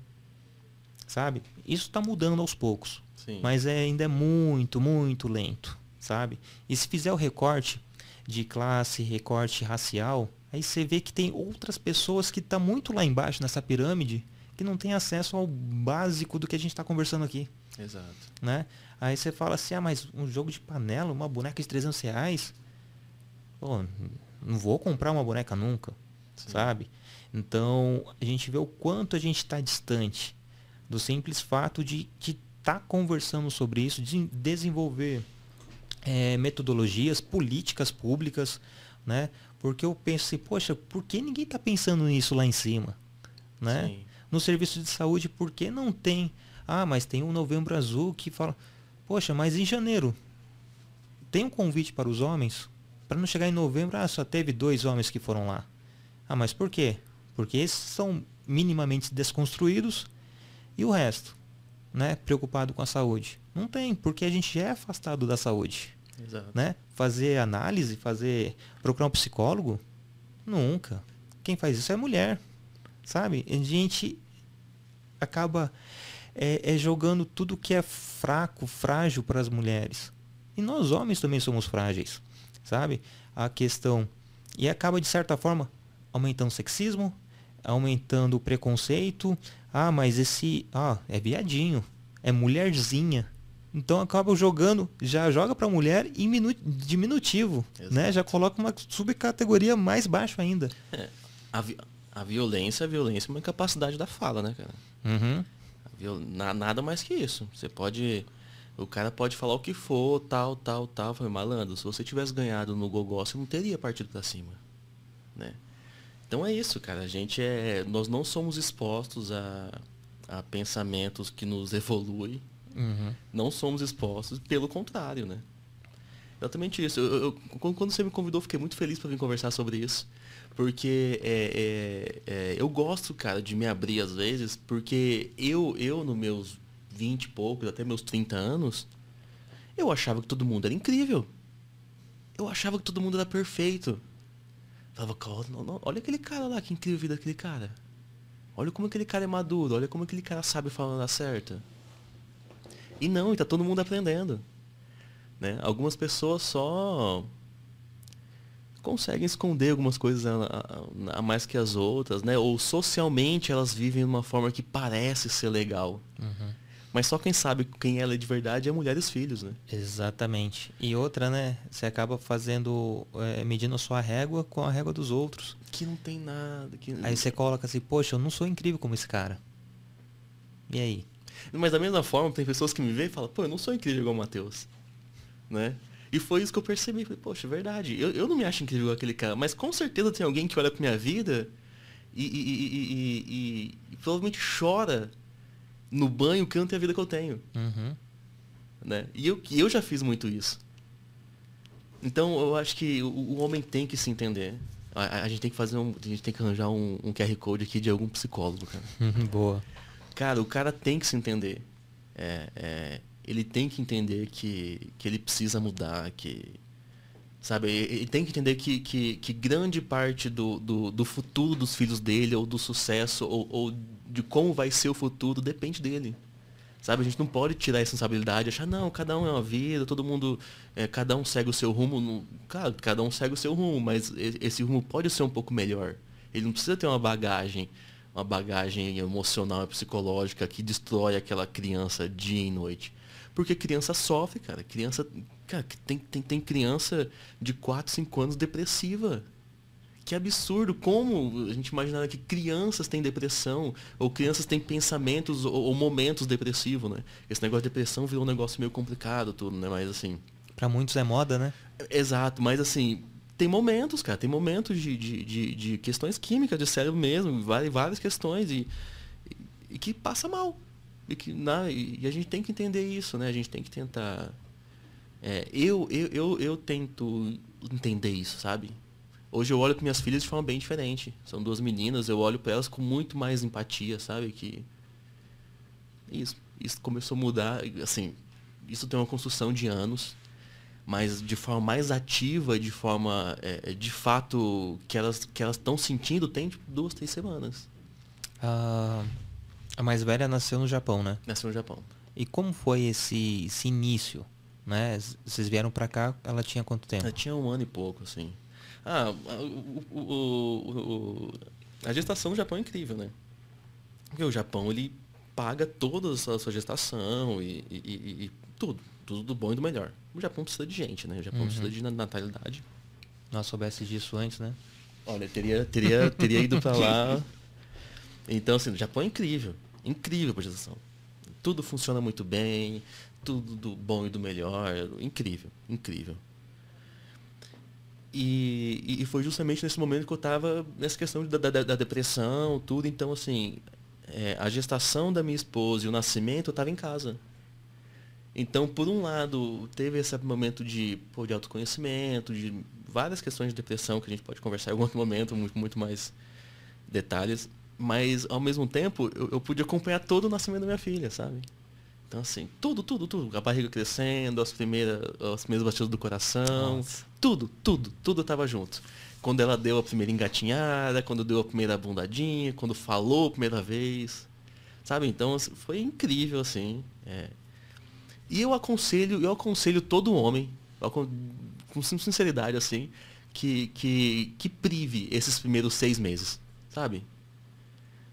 Speaker 1: Sabe? Isso está mudando aos poucos.
Speaker 2: Sim.
Speaker 1: Mas é, ainda é muito, muito lento. Sabe? E se fizer o recorte de classe, recorte racial, aí você vê que tem outras pessoas que estão muito lá embaixo nessa pirâmide que não tem acesso ao básico do que a gente está conversando aqui
Speaker 2: Exato.
Speaker 1: né? Aí você fala assim, ah, mas um jogo de panela, uma boneca de 300 reais, pô, não vou comprar uma boneca nunca,
Speaker 2: Sim.
Speaker 1: sabe? Então, a gente vê o quanto a gente está distante do simples fato de estar conversando sobre isso, de desenvolver eh, metodologias, políticas públicas, né? Porque eu penso assim, poxa, por que ninguém está pensando nisso lá em cima? Né?
Speaker 2: Sim.
Speaker 1: no serviço de saúde, por que não tem? Ah, mas tem um novembro azul que fala, poxa, mas em janeiro tem um convite para os homens? Para não chegar em novembro, ah, só teve dois homens que foram lá. Ah, mas por quê? Porque esses são minimamente desconstruídos e o resto, né? Preocupado com a saúde. Não tem, porque a gente já é afastado da saúde,
Speaker 2: Exato.
Speaker 1: né? Fazer análise, fazer procurar um psicólogo, nunca. Quem faz isso é mulher, sabe? A gente acaba é, é jogando tudo que é fraco, frágil para as mulheres. E nós homens também somos frágeis, sabe? A questão e acaba de certa forma aumentando o sexismo, aumentando o preconceito. Ah, mas esse, ah, é viadinho, é mulherzinha. Então acaba jogando, já joga para mulher em minu- diminutivo, né?
Speaker 2: Exato.
Speaker 1: Já coloca uma subcategoria mais baixa ainda.
Speaker 2: A, vi- a violência, a violência é uma incapacidade da fala, né, cara?
Speaker 1: Uhum.
Speaker 2: Viol- na- nada mais que isso. Você pode. O cara pode falar o que for, tal, tal, tal. Falei, malandro, se você tivesse ganhado no Gogó, você não teria partido pra cima. Né? Então é isso, cara. A gente é. Nós não somos expostos a, a pensamentos que nos evoluem.
Speaker 1: Uhum.
Speaker 2: Não somos expostos, pelo contrário, né? Exatamente isso. Eu, eu- quando, você me convidou, fiquei muito feliz para vir conversar sobre isso. Porque é, é, é, eu gosto, cara, de me abrir às vezes, porque eu, eu, nos meus 20 e poucos, até meus 30 anos, eu achava que todo mundo era incrível. Eu achava que todo mundo era perfeito. Falava, "Cara, não, não, olha aquele cara lá, que incrível vida daquele cara. Olha como aquele cara é maduro, olha como aquele cara sabe falar na certa. E não, e tá todo mundo aprendendo. Né? Algumas pessoas só conseguem esconder algumas coisas a, a- a mais que as outras, né? Ou socialmente elas vivem de uma forma que parece ser legal.
Speaker 1: Uhum.
Speaker 2: Mas só quem sabe quem ela é de verdade é mulher e os filhos, né?
Speaker 1: Exatamente. E outra, né? Você acaba fazendo, é, medindo a sua régua com a régua dos outros.
Speaker 2: Que não tem nada. Que...
Speaker 1: Aí você coloca assim, poxa, eu não sou incrível como esse cara. E aí?
Speaker 2: Mas da mesma forma, tem pessoas que me veem e falam, pô, eu não sou incrível igual o Matheus. Né? E foi isso que eu percebi. Falei, poxa, é verdade. Eu, eu não me acho incrível igual aquele cara, mas com certeza tem alguém que olha pra minha vida e, e- e- e- e- e provavelmente chora no banho não tenho a vida que eu tenho.
Speaker 1: Uhum.
Speaker 2: Né? E eu, eu já fiz muito isso. Então eu acho que o, o homem tem que se entender. A, a- gente tem que fazer um. A gente tem que arranjar um, um QR Code aqui de algum psicólogo, cara.
Speaker 1: Boa.
Speaker 2: Cara, o cara tem que se entender. É, é, ele tem que entender que, que ele precisa mudar, que. Sabe, ele ele tem que entender que, que, que grande parte do, do, do futuro dos filhos dele, ou do sucesso, ou, ou de como vai ser o futuro, depende dele. Sabe, a gente não pode tirar a responsabilidade, achar, não, cada um é uma vida, todo mundo, é, cada um segue o seu rumo. No, claro, cada um segue o seu rumo, mas esse rumo pode ser um pouco melhor. Ele não precisa ter uma bagagem, uma bagagem emocional e psicológica que destrói aquela criança dia e noite. Porque criança sofre, cara. Criança. Cara, tem, tem, tem criança de 4, 5 anos depressiva. Que absurdo, como a gente imaginava que crianças têm depressão, ou crianças têm pensamentos ou, ou momentos depressivos, né? Esse negócio de depressão virou um negócio meio complicado tudo, né? Mas assim.
Speaker 1: Para muitos é moda, né?
Speaker 2: Exato, mas assim, tem momentos, cara, tem momentos de, de, de, de questões químicas de cérebro mesmo, várias, várias questões, e, e, e que passa mal. E, que, na, e, e a gente tem que entender isso, né? A gente tem que tentar. É, eu, eu, eu, eu tento entender isso, sabe? Hoje eu olho para minhas filhas de forma bem diferente. São duas meninas, eu olho para elas com muito mais empatia, sabe? Que isso, isso começou a mudar, assim, isso tem uma construção de anos, mas de forma mais ativa, de forma, é, é de fato, que elas que elas estão sentindo, tem tipo, duas, três semanas.
Speaker 1: Ah, a mais velha nasceu no Japão, né?
Speaker 2: Nasceu no Japão.
Speaker 1: E como foi esse, esse início? Né? Vocês vieram para cá, ela tinha quanto tempo?
Speaker 2: Ela tinha um ano e pouco, assim. Ah, o, o, o, a gestação no Japão é incrível, né? Porque o Japão, ele paga toda a sua gestação e, e, e, e tudo. Tudo do bom e do melhor. O Japão precisa de gente, né? O Japão uhum. precisa de natalidade.
Speaker 1: Nós soubesse disso antes, né?
Speaker 2: Olha, teria, teria, teria ido para lá. Então, assim, o Japão é incrível. Incrível a gestação. Tudo funciona muito bem, tudo do bom e do melhor. Incrível, incrível. E, e foi justamente nesse momento que eu estava nessa questão da, da, da, depressão, tudo. Então, assim, é, a gestação da minha esposa e o nascimento, eu estava em casa. Então, por um lado, teve esse momento de, pô, de autoconhecimento, de várias questões de depressão que a gente pode conversar em algum outro momento, muito, muito mais detalhes. Mas, ao mesmo tempo, eu, eu pude acompanhar todo o nascimento da minha filha, sabe? Então, assim, tudo, tudo, tudo. A barriga crescendo, as primeiras, as primeiras batidas do coração. Nossa. Tudo, tudo, tudo estava junto. Quando ela deu a primeira engatinhada, quando deu a primeira bundadinha, quando falou a primeira vez. Sabe? Então, assim, foi incrível, assim. É. E eu aconselho, eu aconselho todo homem, com sinceridade, assim, que, que, que prive esses primeiros seis meses. Sabe?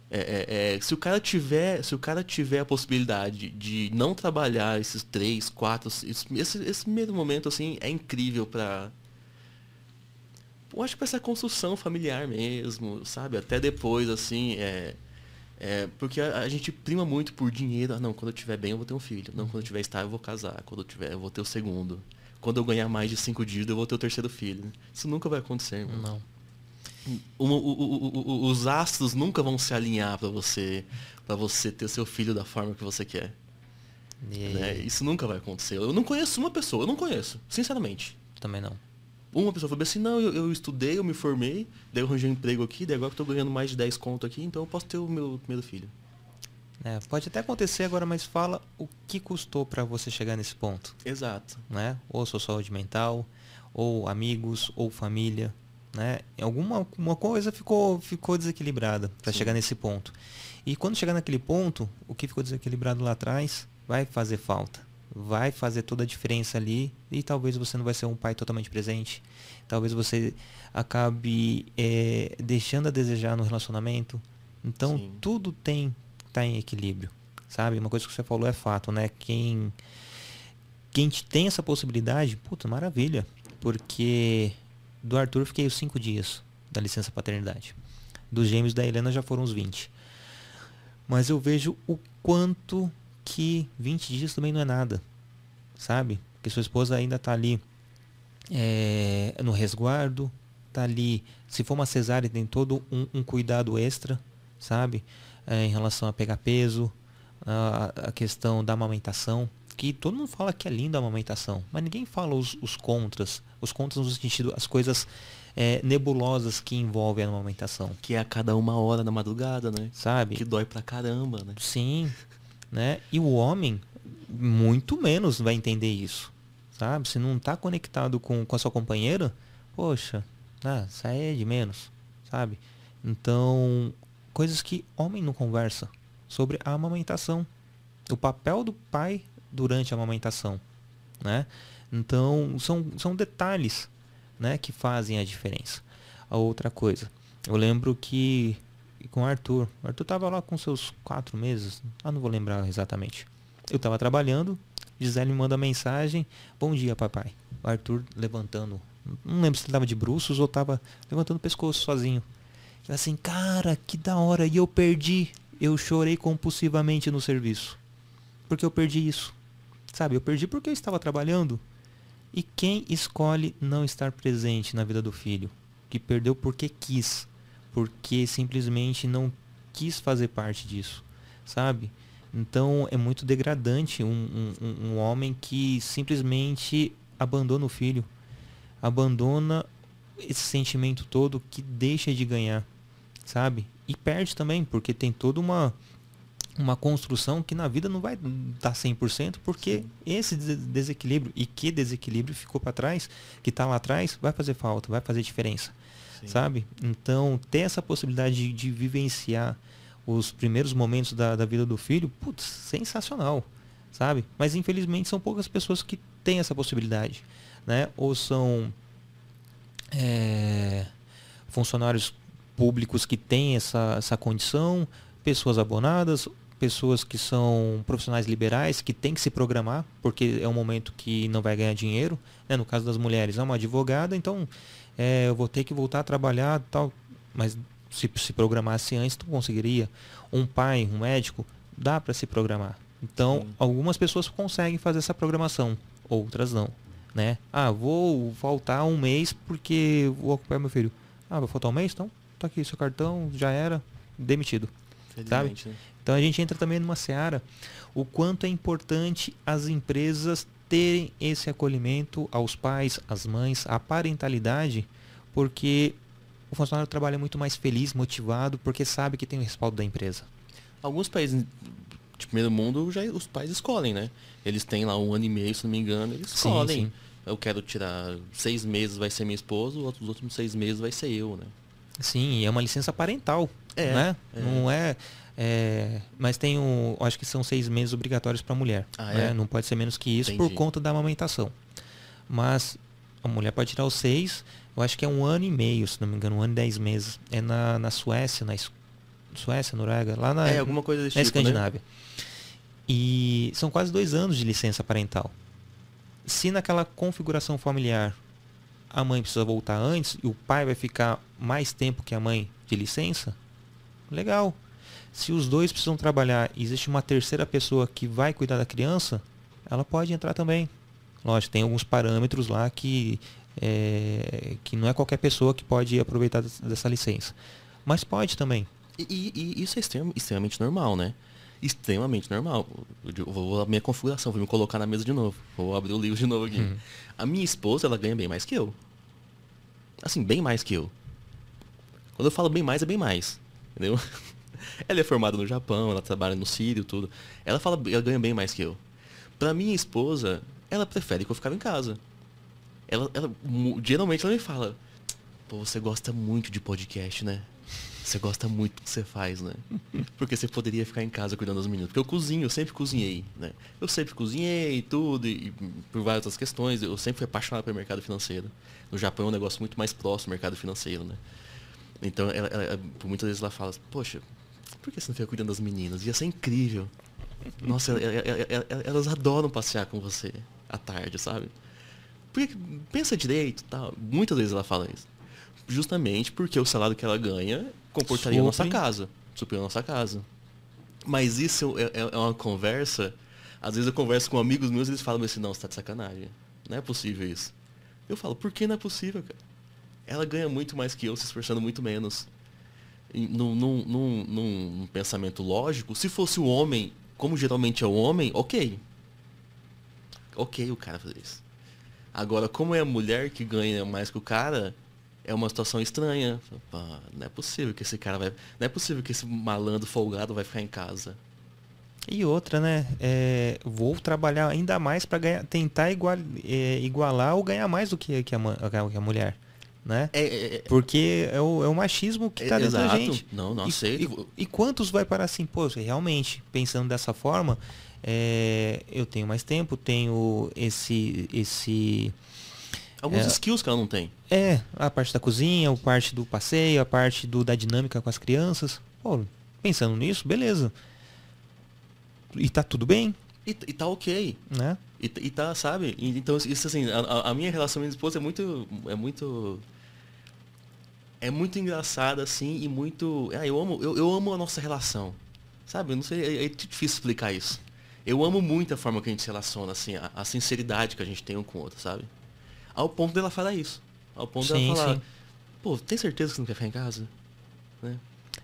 Speaker 2: É, é, é, se o cara tiver se o cara tiver a possibilidade de não trabalhar esses três quatro esse, esse primeiro momento assim é incrível para eu acho que para essa construção familiar mesmo sabe até depois assim é, é porque a, a, gente prima muito por dinheiro ah, não quando eu tiver bem eu vou ter um filho não quando eu tiver estável eu vou casar quando eu tiver eu vou ter o segundo quando eu ganhar mais de cinco dígitos eu vou ter o terceiro filho isso nunca vai acontecer mano.
Speaker 1: não
Speaker 2: o, o, o, os astros nunca vão se alinhar para você para você ter seu filho da forma que você quer. Né? Isso nunca vai acontecer. Eu não conheço uma pessoa, eu não conheço, sinceramente.
Speaker 1: Também não.
Speaker 2: Uma pessoa falou assim, não, eu, eu, estudei, eu me formei, daí eu arranjei um emprego aqui, daí agora que eu tô ganhando mais de 10 conto aqui, então eu posso ter o meu primeiro filho.
Speaker 1: É, pode até acontecer agora, mas fala o que custou para você chegar nesse ponto.
Speaker 2: Exato.
Speaker 1: Né? Ou sua saúde mental, ou amigos, ou família né? Alguma uma coisa ficou, ficou desequilibrada para chegar nesse ponto. E quando chegar naquele ponto, o que ficou desequilibrado lá atrás vai fazer falta. Vai fazer toda a diferença ali e talvez você não vai ser um pai totalmente presente. Talvez você acabe é, deixando a desejar no relacionamento. Então Sim. tudo tem tá em equilíbrio, sabe? Uma coisa que você falou é fato, né? Quem quem tem essa possibilidade, puta, maravilha, porque do Arthur fiquei os 5 dias da licença paternidade. Dos gêmeos da Helena já foram os 20. Mas eu vejo o quanto que 20 dias também não é nada. Sabe? Porque sua esposa ainda está ali é, no resguardo, está ali. Se for uma cesárea, tem todo um, um cuidado extra, sabe? É, em relação a pegar peso, a, a, questão da amamentação. Que todo mundo fala que é linda a amamentação, mas ninguém fala os, os contras, os contras no sentido, as coisas é, nebulosas que envolvem a amamentação.
Speaker 2: Que é a cada uma hora na madrugada, né?
Speaker 1: Sabe?
Speaker 2: Que dói pra caramba, né?
Speaker 1: Sim. Né? E o homem, muito menos vai entender isso. Sabe? Se não tá conectado com, com a sua companheira, poxa, ah, aí é de menos. Sabe? Então, coisas que homem não conversa sobre a amamentação. O papel do pai durante a amamentação, né? Então, são, são detalhes né, que fazem a diferença. A outra coisa, eu lembro que com o Arthur, o Arthur estava lá com seus quatro meses, ah, não vou lembrar exatamente. Eu estava trabalhando, Gisele me manda mensagem, bom dia papai. O Arthur levantando, não lembro se ele estava de bruços ou estava levantando o pescoço sozinho. Eu assim, cara, que da hora, e eu perdi, eu chorei compulsivamente no serviço. Porque eu perdi isso. Sabe, eu perdi porque eu estava trabalhando. E quem escolhe não estar presente na vida do filho? Que perdeu porque quis, porque simplesmente não quis fazer parte disso, sabe? Então é muito degradante um, um, um homem que simplesmente abandona o filho, abandona esse sentimento todo que deixa de ganhar, sabe? E perde também, porque tem toda uma uma construção que na vida não vai dar 100%, porque Sim. esse desequilíbrio, e que desequilíbrio ficou para trás, que está lá atrás, vai fazer falta, vai fazer diferença. Sabe? Então, ter essa possibilidade de, de vivenciar os primeiros momentos da, da, vida do filho, putz, sensacional. Sabe? Mas infelizmente são poucas pessoas que têm essa possibilidade. Né? Ou são é, funcionários públicos que têm essa, essa condição, pessoas abonadas, pessoas que são profissionais liberais, que têm que se programar, porque é um momento que não vai ganhar dinheiro. Né? No caso das mulheres, é uma advogada, então é, eu vou ter que voltar a trabalhar, tal. Mas se se programasse antes, tu conseguiria. Um pai, um médico, dá para se programar. Então, Sim. algumas pessoas conseguem fazer essa programação, outras não. Né? Ah, vou faltar um mês porque vou ocupar meu filho. Ah, vai faltar um mês? Então, tá aqui seu cartão, já era, demitido. Sabe? Né? Então a gente entra também numa seara o quanto é importante as empresas terem esse acolhimento aos pais, às mães, à parentalidade, porque o funcionário trabalha muito mais feliz, motivado, porque sabe que tem o respaldo da empresa.
Speaker 2: Alguns países de primeiro mundo já os pais escolhem, né? Eles têm lá um ano e meio, se não me engano, eles escolhem. Sim, sim. Eu quero tirar seis meses vai ser minha esposa, os outros seis meses vai ser eu, né?
Speaker 1: Sim, é uma licença parental, é, né? É. Não é, é, mas tem um, acho que são seis meses obrigatórios para a mulher. Ah, né? é? Não pode ser menos que isso Entendi. por conta da amamentação. Mas a mulher pode tirar os seis, eu acho que é um ano e meio, se não me engano, um ano e dez meses. É na, na Suécia, na Suécia, Noruega, lá na,
Speaker 2: é, alguma coisa desse
Speaker 1: na
Speaker 2: tipo,
Speaker 1: Escandinávia. Né? E são quase dois anos de licença parental. Se naquela configuração familiar a mãe precisa voltar antes e o pai vai ficar mais tempo que a mãe de licença, legal. Se os dois precisam trabalhar e existe uma terceira pessoa que vai cuidar da criança, ela pode entrar também. Lógico, tem alguns parâmetros lá que, é, que não é qualquer pessoa que pode aproveitar dessa licença. Mas pode também.
Speaker 2: E, e isso é extremamente normal, né? Extremamente normal. Eu vou a minha configuração, vou me colocar na mesa de novo. Vou abrir o livro de novo aqui. Uhum. A minha esposa, ela ganha bem mais que eu. Assim, bem mais que eu. Quando eu falo bem mais, é bem mais. Entendeu? Ela é formada no Japão, ela trabalha no Sírio, tudo. Ela fala, ela ganha bem mais que eu. Pra minha esposa, ela prefere que eu ficava em casa. Ela, ela, geralmente ela me fala, pô, você gosta muito de podcast, né? Você gosta muito do que você faz, né? Porque você poderia ficar em casa cuidando dos meninos. Porque eu cozinho, eu sempre cozinhei, né? Eu sempre cozinhei tudo, e, e por várias outras questões. Eu sempre fui apaixonado pelo mercado financeiro. No Japão é um negócio muito mais próximo do mercado financeiro, né? Então, ela, ela, muitas vezes ela fala, poxa, por que você não fica cuidando das meninas? Ia ser incrível. Nossa, elas adoram passear com você à tarde, sabe? Porque, pensa direito, tá? Muitas vezes ela fala isso. Justamente porque o salário que ela ganha comportaria a nossa casa. Suprir a nossa casa. Mas isso é, é, é, uma conversa. Às vezes eu converso com amigos meus e eles falam assim, não, você tá de sacanagem. Não é possível isso. Eu falo, por que não é possível, cara? Ela ganha muito mais que eu, se esforçando muito menos num, num, num, num pensamento lógico, se fosse o homem, como geralmente é o homem, ok. Ok o cara fazer isso. Agora, como é a mulher que ganha mais que o cara, é uma situação estranha. não é possível que esse cara vai. Não é possível que esse malandro folgado vai ficar em casa.
Speaker 1: E outra, né? É, vou trabalhar ainda mais para tentar igual, é, igualar ou ganhar mais do que, que, a, que a mulher né? É, é, é, Porque é o, é o machismo que está é, dentro exato. da gente.
Speaker 2: Não, não
Speaker 1: e,
Speaker 2: sei.
Speaker 1: E, e, quantos vai parar assim, pô, realmente, pensando dessa forma, é, eu tenho mais tempo, tenho esse esse
Speaker 2: Alguns é, skills que ela não tem.
Speaker 1: É, a parte da cozinha, a parte do passeio, a parte do, da dinâmica com as crianças. Pô, pensando nisso, beleza. E tá tudo bem.
Speaker 2: E, e tá ok.
Speaker 1: Né?
Speaker 2: E, e tá, sabe? Então, isso assim, a, a minha relação com a minha esposa é muito. É muito. É muito engraçada, assim, e muito. Ah, eu amo, eu, eu amo a nossa relação. Sabe? Eu não sei, é, é difícil explicar isso. Eu amo muito a forma que a gente se relaciona, assim, a, a sinceridade que a gente tem um com o outro, sabe? Ao ponto dela falar isso. Ao ponto sim, dela falar, sim. pô, tem certeza que você não quer ficar em casa? Né?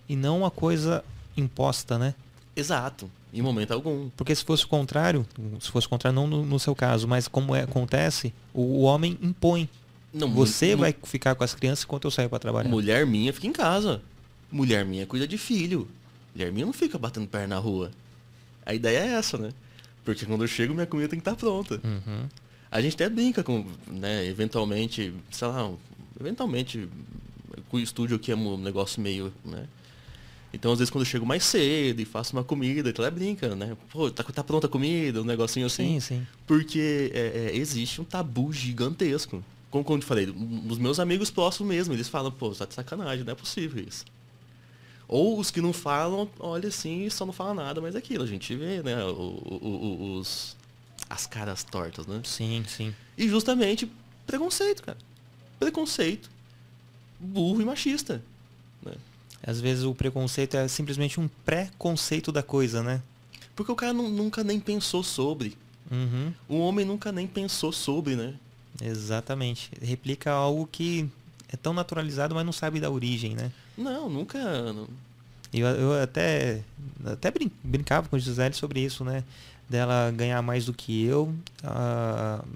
Speaker 1: E não uma coisa imposta, né?
Speaker 2: Exato. Em momento algum.
Speaker 1: Porque se fosse o contrário, se fosse o contrário, não no, no seu caso, mas como é, acontece, o, o homem impõe. Não, Você vai ficar com as crianças enquanto eu saio para trabalhar.
Speaker 2: Mulher minha fica em casa. Mulher minha cuida de filho. Mulher minha não fica batendo perna na rua. A ideia é essa, né? Porque quando eu chego, minha comida tem que estar tá pronta.
Speaker 1: Uhum.
Speaker 2: A gente até brinca com, né, eventualmente, sei lá, eventualmente, com o estúdio aqui é um negócio meio, né? Então, às vezes, quando eu chego mais cedo e faço uma comida, ela brinca, né? Pô, tá, tá pronta a comida, um negocinho assim.
Speaker 1: Sim, sim.
Speaker 2: Porque é, é, existe um tabu gigantesco. Como, como eu te falei, os meus amigos próximos mesmo, eles falam, pô, tá de sacanagem, não é possível isso. Ou os que não falam, olha assim, só não fala nada, mas é aquilo, a gente vê, né, o, o, os, as caras tortas, né?
Speaker 1: Sim, sim.
Speaker 2: E justamente preconceito, cara. Preconceito burro e machista.
Speaker 1: Às vezes o preconceito é simplesmente um pré-conceito da coisa, né?
Speaker 2: Porque o cara nunca nem pensou sobre.
Speaker 1: Uhum.
Speaker 2: O homem nunca nem pensou sobre, né?
Speaker 1: Exatamente. Replica algo que é tão naturalizado, mas não sabe da origem, né?
Speaker 2: Não, nunca.
Speaker 1: Eu, eu até, até brincava com o Gisele sobre isso, né? Dela ganhar mais do que eu,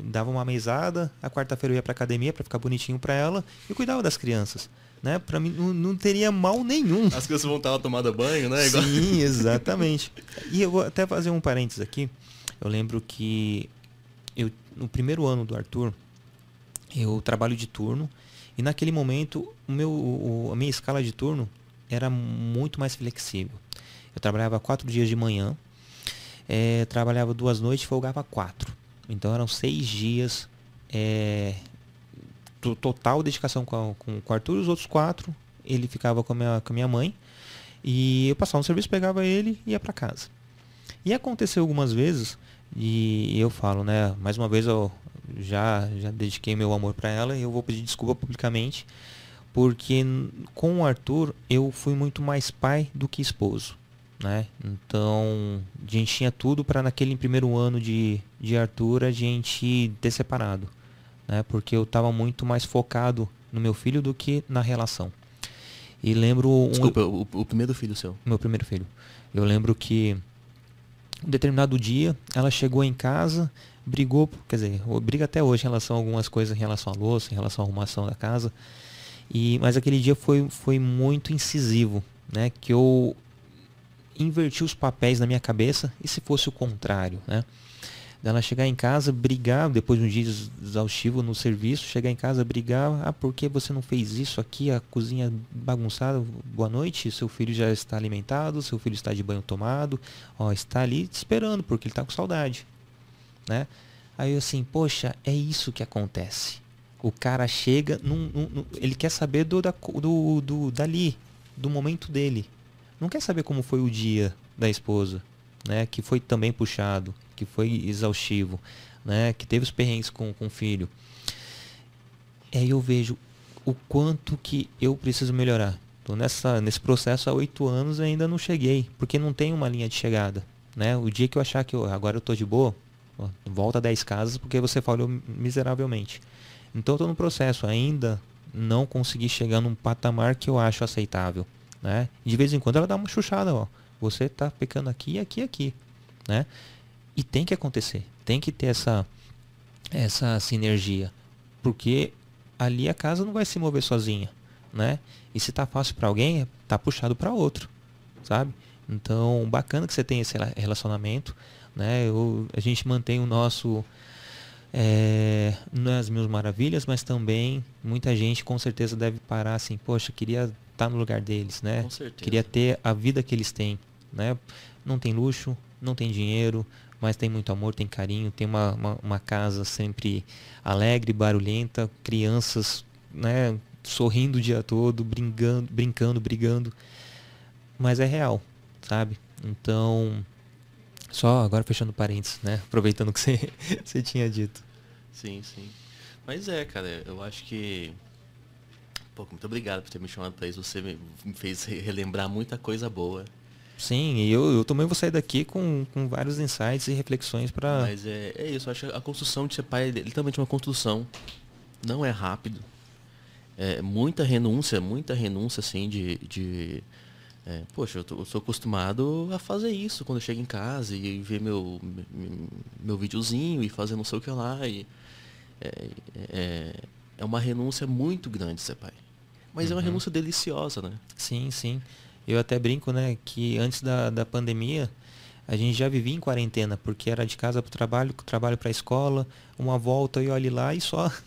Speaker 1: dava uma mesada, a quarta-feira eu ia pra academia para ficar bonitinho para ela e cuidava das crianças. Né? Para mim não, não, teria mal nenhum.
Speaker 2: As crianças vão estar tomada banho, né?
Speaker 1: Igual... Sim, exatamente. e eu vou até fazer um parênteses aqui. Eu lembro que eu, no primeiro ano do Arthur, eu trabalho de turno e naquele momento o meu, o, a minha escala de turno era muito mais flexível. Eu trabalhava quatro dias de manhã, é, trabalhava duas noites e folgava quatro. Então eram seis dias é, total dedicação com, a, com, o Arthur os outros quatro. Ele ficava com a minha, com a minha mãe. E eu passava no serviço, pegava ele e ia para casa. E aconteceu algumas vezes, e eu falo, né? Mais uma vez eu já, já dediquei meu amor para ela e eu vou pedir desculpa publicamente porque com o Arthur eu fui muito mais pai do que esposo. Né? Então a gente tinha tudo para naquele primeiro ano de, de Arthur a gente ter separado. Né? Porque eu estava muito mais focado no meu filho do que na relação. E lembro.
Speaker 2: Desculpa, um... o, o, primeiro filho seu?
Speaker 1: Meu primeiro filho. Eu lembro que um determinado dia ela chegou em casa, brigou, quer dizer, briga até hoje em relação a algumas coisas em relação à louça, em relação à arrumação da casa. E, mas aquele dia foi, foi muito incisivo, né? Que eu inverti os papéis na minha cabeça e se fosse o contrário, né? Dela chegar em casa, brigar, depois de um dia exaustivo no serviço, chegar em casa, brigar, ah, por que você não fez isso aqui, a cozinha bagunçada, boa noite, seu filho já está alimentado, seu filho está de banho tomado, ó, está ali te esperando, porque ele está com saudade, né? Aí assim, poxa, é isso que acontece. O cara chega, num, num, ele quer saber do, da, do, do, dali, do momento dele. Não quer saber como foi o dia da esposa, né? Que foi também puxado, que foi exaustivo, né? Que teve os perrengues com, com o filho. Aí eu vejo o quanto que eu preciso melhorar. Então nessa, nesse processo há oito anos ainda não cheguei, porque não tem uma linha de chegada. Né? O dia que eu achar que eu, agora eu tô de boa, volta 10 casas porque você falhou miseravelmente. Então eu estou no processo, ainda não consegui chegar num patamar que eu acho aceitável. Né? De vez em quando ela dá uma chuchada, ó. Você está pecando aqui, aqui, aqui. Né? E tem que acontecer. Tem que ter essa, essa sinergia. Porque ali a casa não vai se mover sozinha. Né? E se tá fácil para alguém, tá puxado para outro. Sabe? Então, bacana que você tem esse relacionamento. Né? Eu, a gente mantém o nosso é, nas mil maravilhas, mas também muita gente com certeza deve parar assim, poxa, queria estar tá no lugar deles, né? Queria ter a vida que eles têm, né? Não tem luxo, não tem dinheiro, mas tem muito amor, tem carinho, tem uma, uma, uma casa sempre alegre, barulhenta, crianças né, sorrindo o dia todo, brincando, brincando, brigando. Mas é real, sabe? Então, só agora fechando parênteses, né? Aproveitando o que você, tinha dito.
Speaker 2: Sim, sim. Mas é, cara, eu acho que. Pô, muito obrigado por ter me chamado para isso. Você me fez relembrar muita coisa boa.
Speaker 1: Sim, e eu, eu também vou sair daqui com, com vários insights e reflexões para.
Speaker 2: Mas é, é isso, acho que a construção de ser pai é literalmente uma construção. Não é rápido. É muita renúncia, muita renúncia, assim, de. de é, poxa, eu, tô, eu, sou acostumado a fazer isso quando eu chego em casa e ver meu, meu, meu videozinho e fazer não sei o que lá. E, é, é, é uma renúncia muito grande ser pai. Mas uhum. é uma uhum. renúncia deliciosa, né?
Speaker 1: Sim, sim. Eu até brinco, né, que antes da, da pandemia, a gente já vivia em quarentena, porque era de casa para o trabalho, trabalho para a escola, uma volta e olhe lá e só.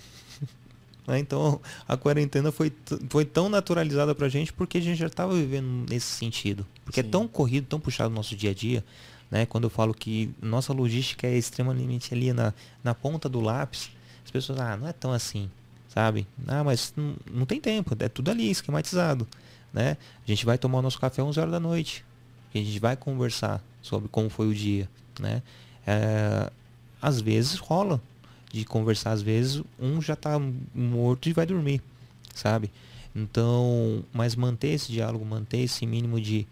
Speaker 1: Né, então a quarentena foi, foi tão naturalizada para a gente porque a gente já estava vivendo nesse sentido. Porque Sim. é tão corrido, tão puxado o nosso dia a dia. Né? Quando eu falo que nossa logística é extremamente ali na, na ponta do lápis, as pessoas, ah, não é tão assim, sabe? Ah, mas não, não tem tempo, é tudo ali, esquematizado né? A gente vai tomar o nosso café às 11 horas da noite. A gente vai conversar sobre como foi o dia, né? É, às vezes rola de conversar, às vezes um já está morto e vai dormir, sabe? Então, mas manter esse diálogo, manter esse mínimo de,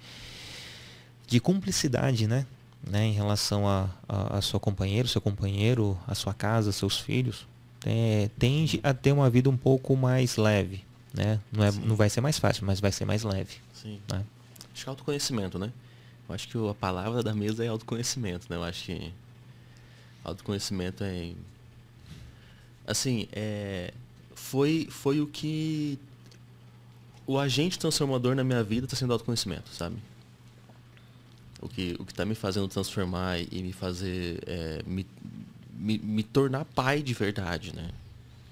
Speaker 1: de cumplicidade, né? né? Em relação a, a, a seu companheiro, seu companheiro, a sua casa, seus filhos, é, tende a ter uma vida um pouco mais leve, né? Não, é, não vai ser mais fácil, mas vai ser mais leve.
Speaker 2: Sim. Né? Acho que é autoconhecimento, né? Eu acho que a palavra da mesa é autoconhecimento, né? Eu acho que autoconhecimento é. Assim, é, foi, foi o que. O agente transformador na minha vida está sendo autoconhecimento, sabe? O que o está me fazendo transformar e me fazer. É, me, me, me, tornar pai de verdade, né?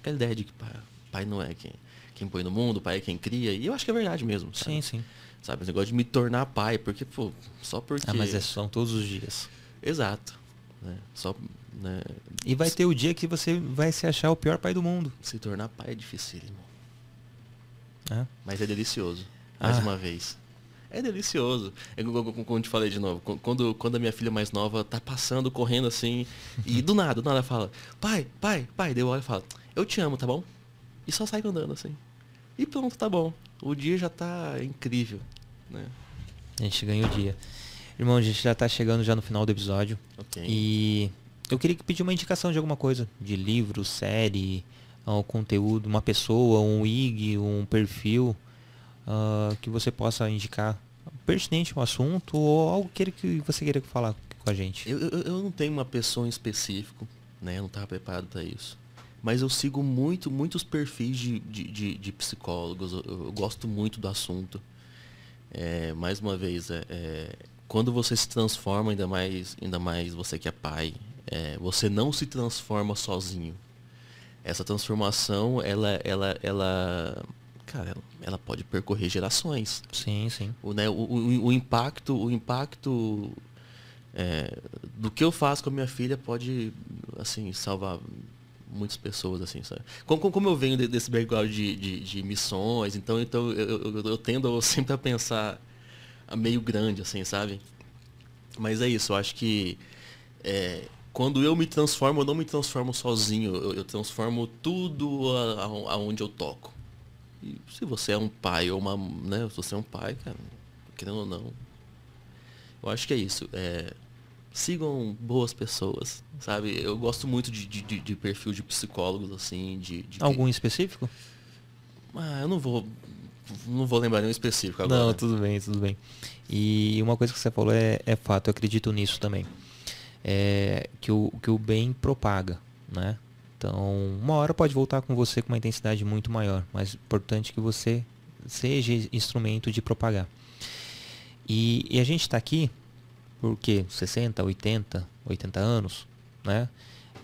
Speaker 2: Aquela ideia de que pai, pai não é quem quem põe no mundo, o pai é quem cria. E eu acho que é verdade mesmo.
Speaker 1: Sabe? Sim, sim.
Speaker 2: Sabe, esse negócio de me tornar pai, porque, pô, só porque.
Speaker 1: Ah, mas é, são todos os dias.
Speaker 2: Exato. Né? Só, né?
Speaker 1: E vai ter o dia que você vai se achar o pior pai do mundo.
Speaker 2: Se tornar pai é dificílimo. É? Mas é delicioso. Mais ah. uma vez. É delicioso. É como eu te falei de novo. Quando, quando a minha filha mais nova tá passando, correndo assim, e do nada, do nada ela fala, pai, pai, pai, deu olho e fala, eu te amo, tá bom? E só sai andando assim. E pronto, tá bom. O dia já tá incrível, né?
Speaker 1: A gente ganha o dia. Irmão, a gente já tá chegando já no final do episódio.
Speaker 2: Ok.
Speaker 1: E eu queria pedir uma indicação de alguma coisa. De livro, série, um conteúdo, uma pessoa, um IG, um perfil uh, que você possa indicar pertinente ao assunto ou algo que você queira falar com a gente.
Speaker 2: Eu, eu, eu não tenho uma pessoa em específico, né? Eu não estava preparado para isso mas eu sigo muito, muitos perfis de, de, de, de psicólogos, eu, eu, gosto muito do assunto. É, mais uma vez, é, é, quando você se transforma, ainda mais, ainda mais você que é pai, é, você não se transforma sozinho. Essa transformação, ela, ela, ela, cara, ela pode percorrer gerações.
Speaker 1: Sim, sim.
Speaker 2: O, né, o, o, o impacto, o impacto é, do que eu faço com a minha filha pode, assim, salvar muitas pessoas, assim, sabe? Como, como eu venho desse background de, de, de missões, então, então eu, eu, eu, tendo sempre a pensar meio grande, assim, sabe? Mas é isso, eu acho que é, quando eu me transformo, eu não me transformo sozinho, eu, eu transformo tudo aonde eu toco. E se você é um pai ou uma, né, se você é um pai, cara, querendo ou não, eu acho que é isso. É, sigam boas pessoas, sabe? Eu gosto muito de, de, de perfil de psicólogos, assim, de... de
Speaker 1: Algum que... específico?
Speaker 2: Ah, eu não vou... Não vou lembrar nenhum específico agora.
Speaker 1: Não, tudo bem, tudo bem. E uma coisa que você falou é, é fato, eu acredito nisso também. É que o, que o bem propaga, né? Então, uma hora pode voltar com você com uma intensidade muito maior, mas é importante que você seja instrumento de propagar. E, e a gente está aqui por quê? 60, 80, 80 anos, né?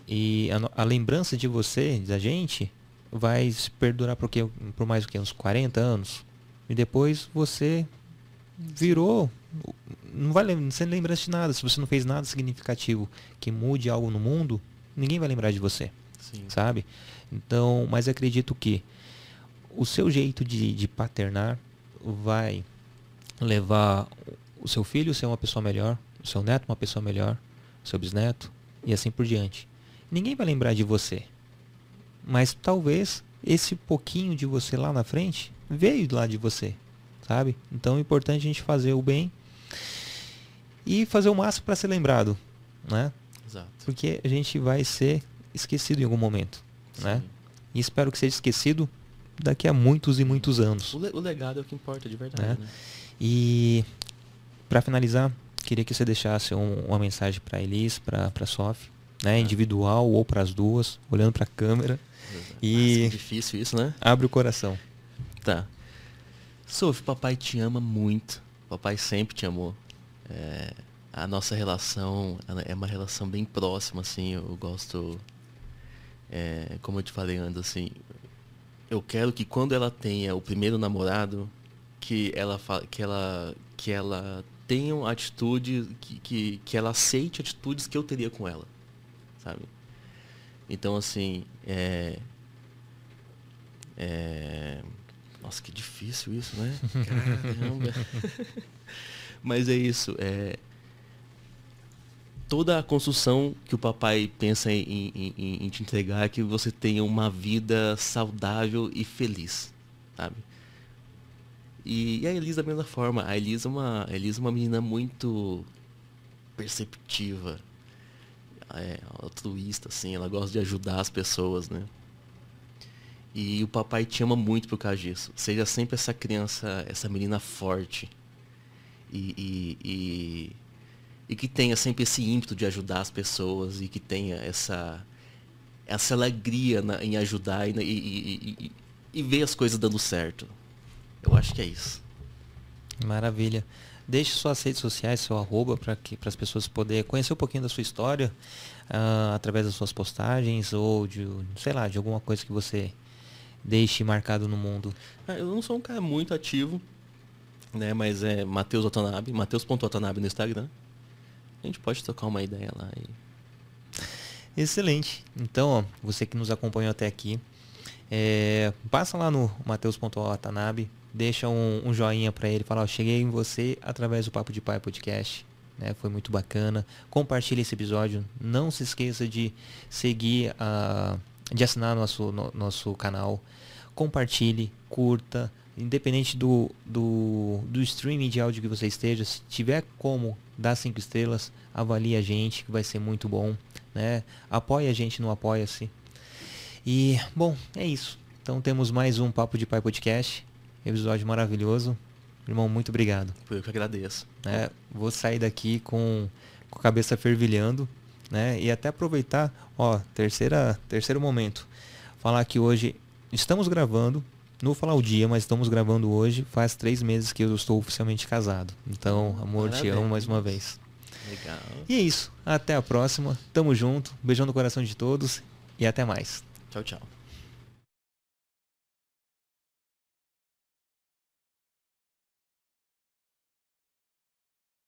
Speaker 1: E a, a, lembrança de você, da gente, vai perdurar por, quê? por mais o que? Uns 40 anos. E depois você virou não vai lem- você não lembra de nada. Se você não fez nada significativo que mude algo no mundo, ninguém vai lembrar de você,
Speaker 2: Sim.
Speaker 1: sabe? Então, mas acredito que o seu jeito de, de paternar vai levar o seu filho a ser uma pessoa melhor, seu neto uma pessoa melhor, seu bisneto e assim por diante. Ninguém vai lembrar de você, mas talvez esse pouquinho de você lá na frente veio lá de você, sabe? Então é importante a gente fazer o bem e fazer o máximo para ser lembrado, né?
Speaker 2: Exato.
Speaker 1: Porque a gente vai ser esquecido em algum momento, né?
Speaker 2: Sim.
Speaker 1: E espero que seja esquecido daqui a muitos e muitos anos.
Speaker 2: O legado é o que importa de verdade,
Speaker 1: Né?
Speaker 2: né?
Speaker 1: E para finalizar, queria que você deixasse um- uma mensagem para Elis, para para Sof, né, individual ou para as duas, olhando para a câmera.
Speaker 2: Exato.
Speaker 1: E-
Speaker 2: Nossa, que difícil isso, né?
Speaker 1: Abre o coração.
Speaker 2: Tá. Sophie, papai te ama muito. Papai sempre te amou. É, a nossa relação ela é uma relação bem próxima, assim. Eu gosto, é, como eu te falei antes, assim. Eu quero que quando ela tenha o primeiro namorado, que ela que ela que ela tenha uma atitude que, que, que ela aceite atitudes que eu teria com ela, sabe? Então assim, é, é... Nossa, que difícil isso, né? Caramba. Mas é isso. É... Toda a construção que o papai pensa em, em- em- em te entregar é que você tenha uma vida saudável e feliz, sabe? E, e a Elisa da mesma forma. A Elisa é uma, Elisa é uma menina muito perceptiva, é, altruísta, assim. Ela gosta de ajudar as pessoas, né? E o papai te ama muito por causa disso. Seja sempre essa criança, essa menina forte. E, e, e, e que tenha sempre esse ímpeto de ajudar as pessoas e que tenha essa, essa alegria na- em ajudar e, e, e, e ver as coisas dando certo. Eu acho que é isso.
Speaker 1: Maravilha. Deixe suas redes sociais, seu arroba, para que para as pessoas poderem conhecer um pouquinho da sua história ah, através das suas postagens ou de, sei lá, de alguma coisa que você deixe marcado no mundo.
Speaker 2: Ah, Eu não sou um cara muito ativo, né? Mas é Matheus Watanabe, Matheus.watanabe no Instagram. A gente pode trocar uma ideia lá e
Speaker 1: Excelente. Então, ó, você que nos acompanhou até aqui, é, passa lá no Mateus.watanabe, deixa um, um joinha para ele, fala, ó, cheguei em você através do Papo de Pai Podcast. né, foi muito bacana. Compartilhe esse episódio. Não se esqueça de seguir, a, de assinar nosso, no- nosso canal. Compartilhe, curta, independente do, do, do streaming de áudio que você esteja, se tiver como dar cinco estrelas, avalie a gente, que vai ser muito bom, né? Apoie a gente no Apoia-se. E, bom, é isso. Então temos mais um Papo de Pai Podcast, episódio maravilhoso. Irmão, muito obrigado.
Speaker 2: eu que agradeço.
Speaker 1: né? Vou sair daqui com, com a cabeça fervilhando, né? E até aproveitar, ó, terceira, terceiro momento. Falar que hoje estamos gravando, não vou falar o dia, mas estamos gravando hoje. Faz três meses que eu estou oficialmente casado. Então, amor, te amo mais uma vez.
Speaker 2: Legal.
Speaker 1: E é isso. Até a próxima. Tamo junto. Beijão no coração de todos e até mais.
Speaker 2: Tchau, tchau.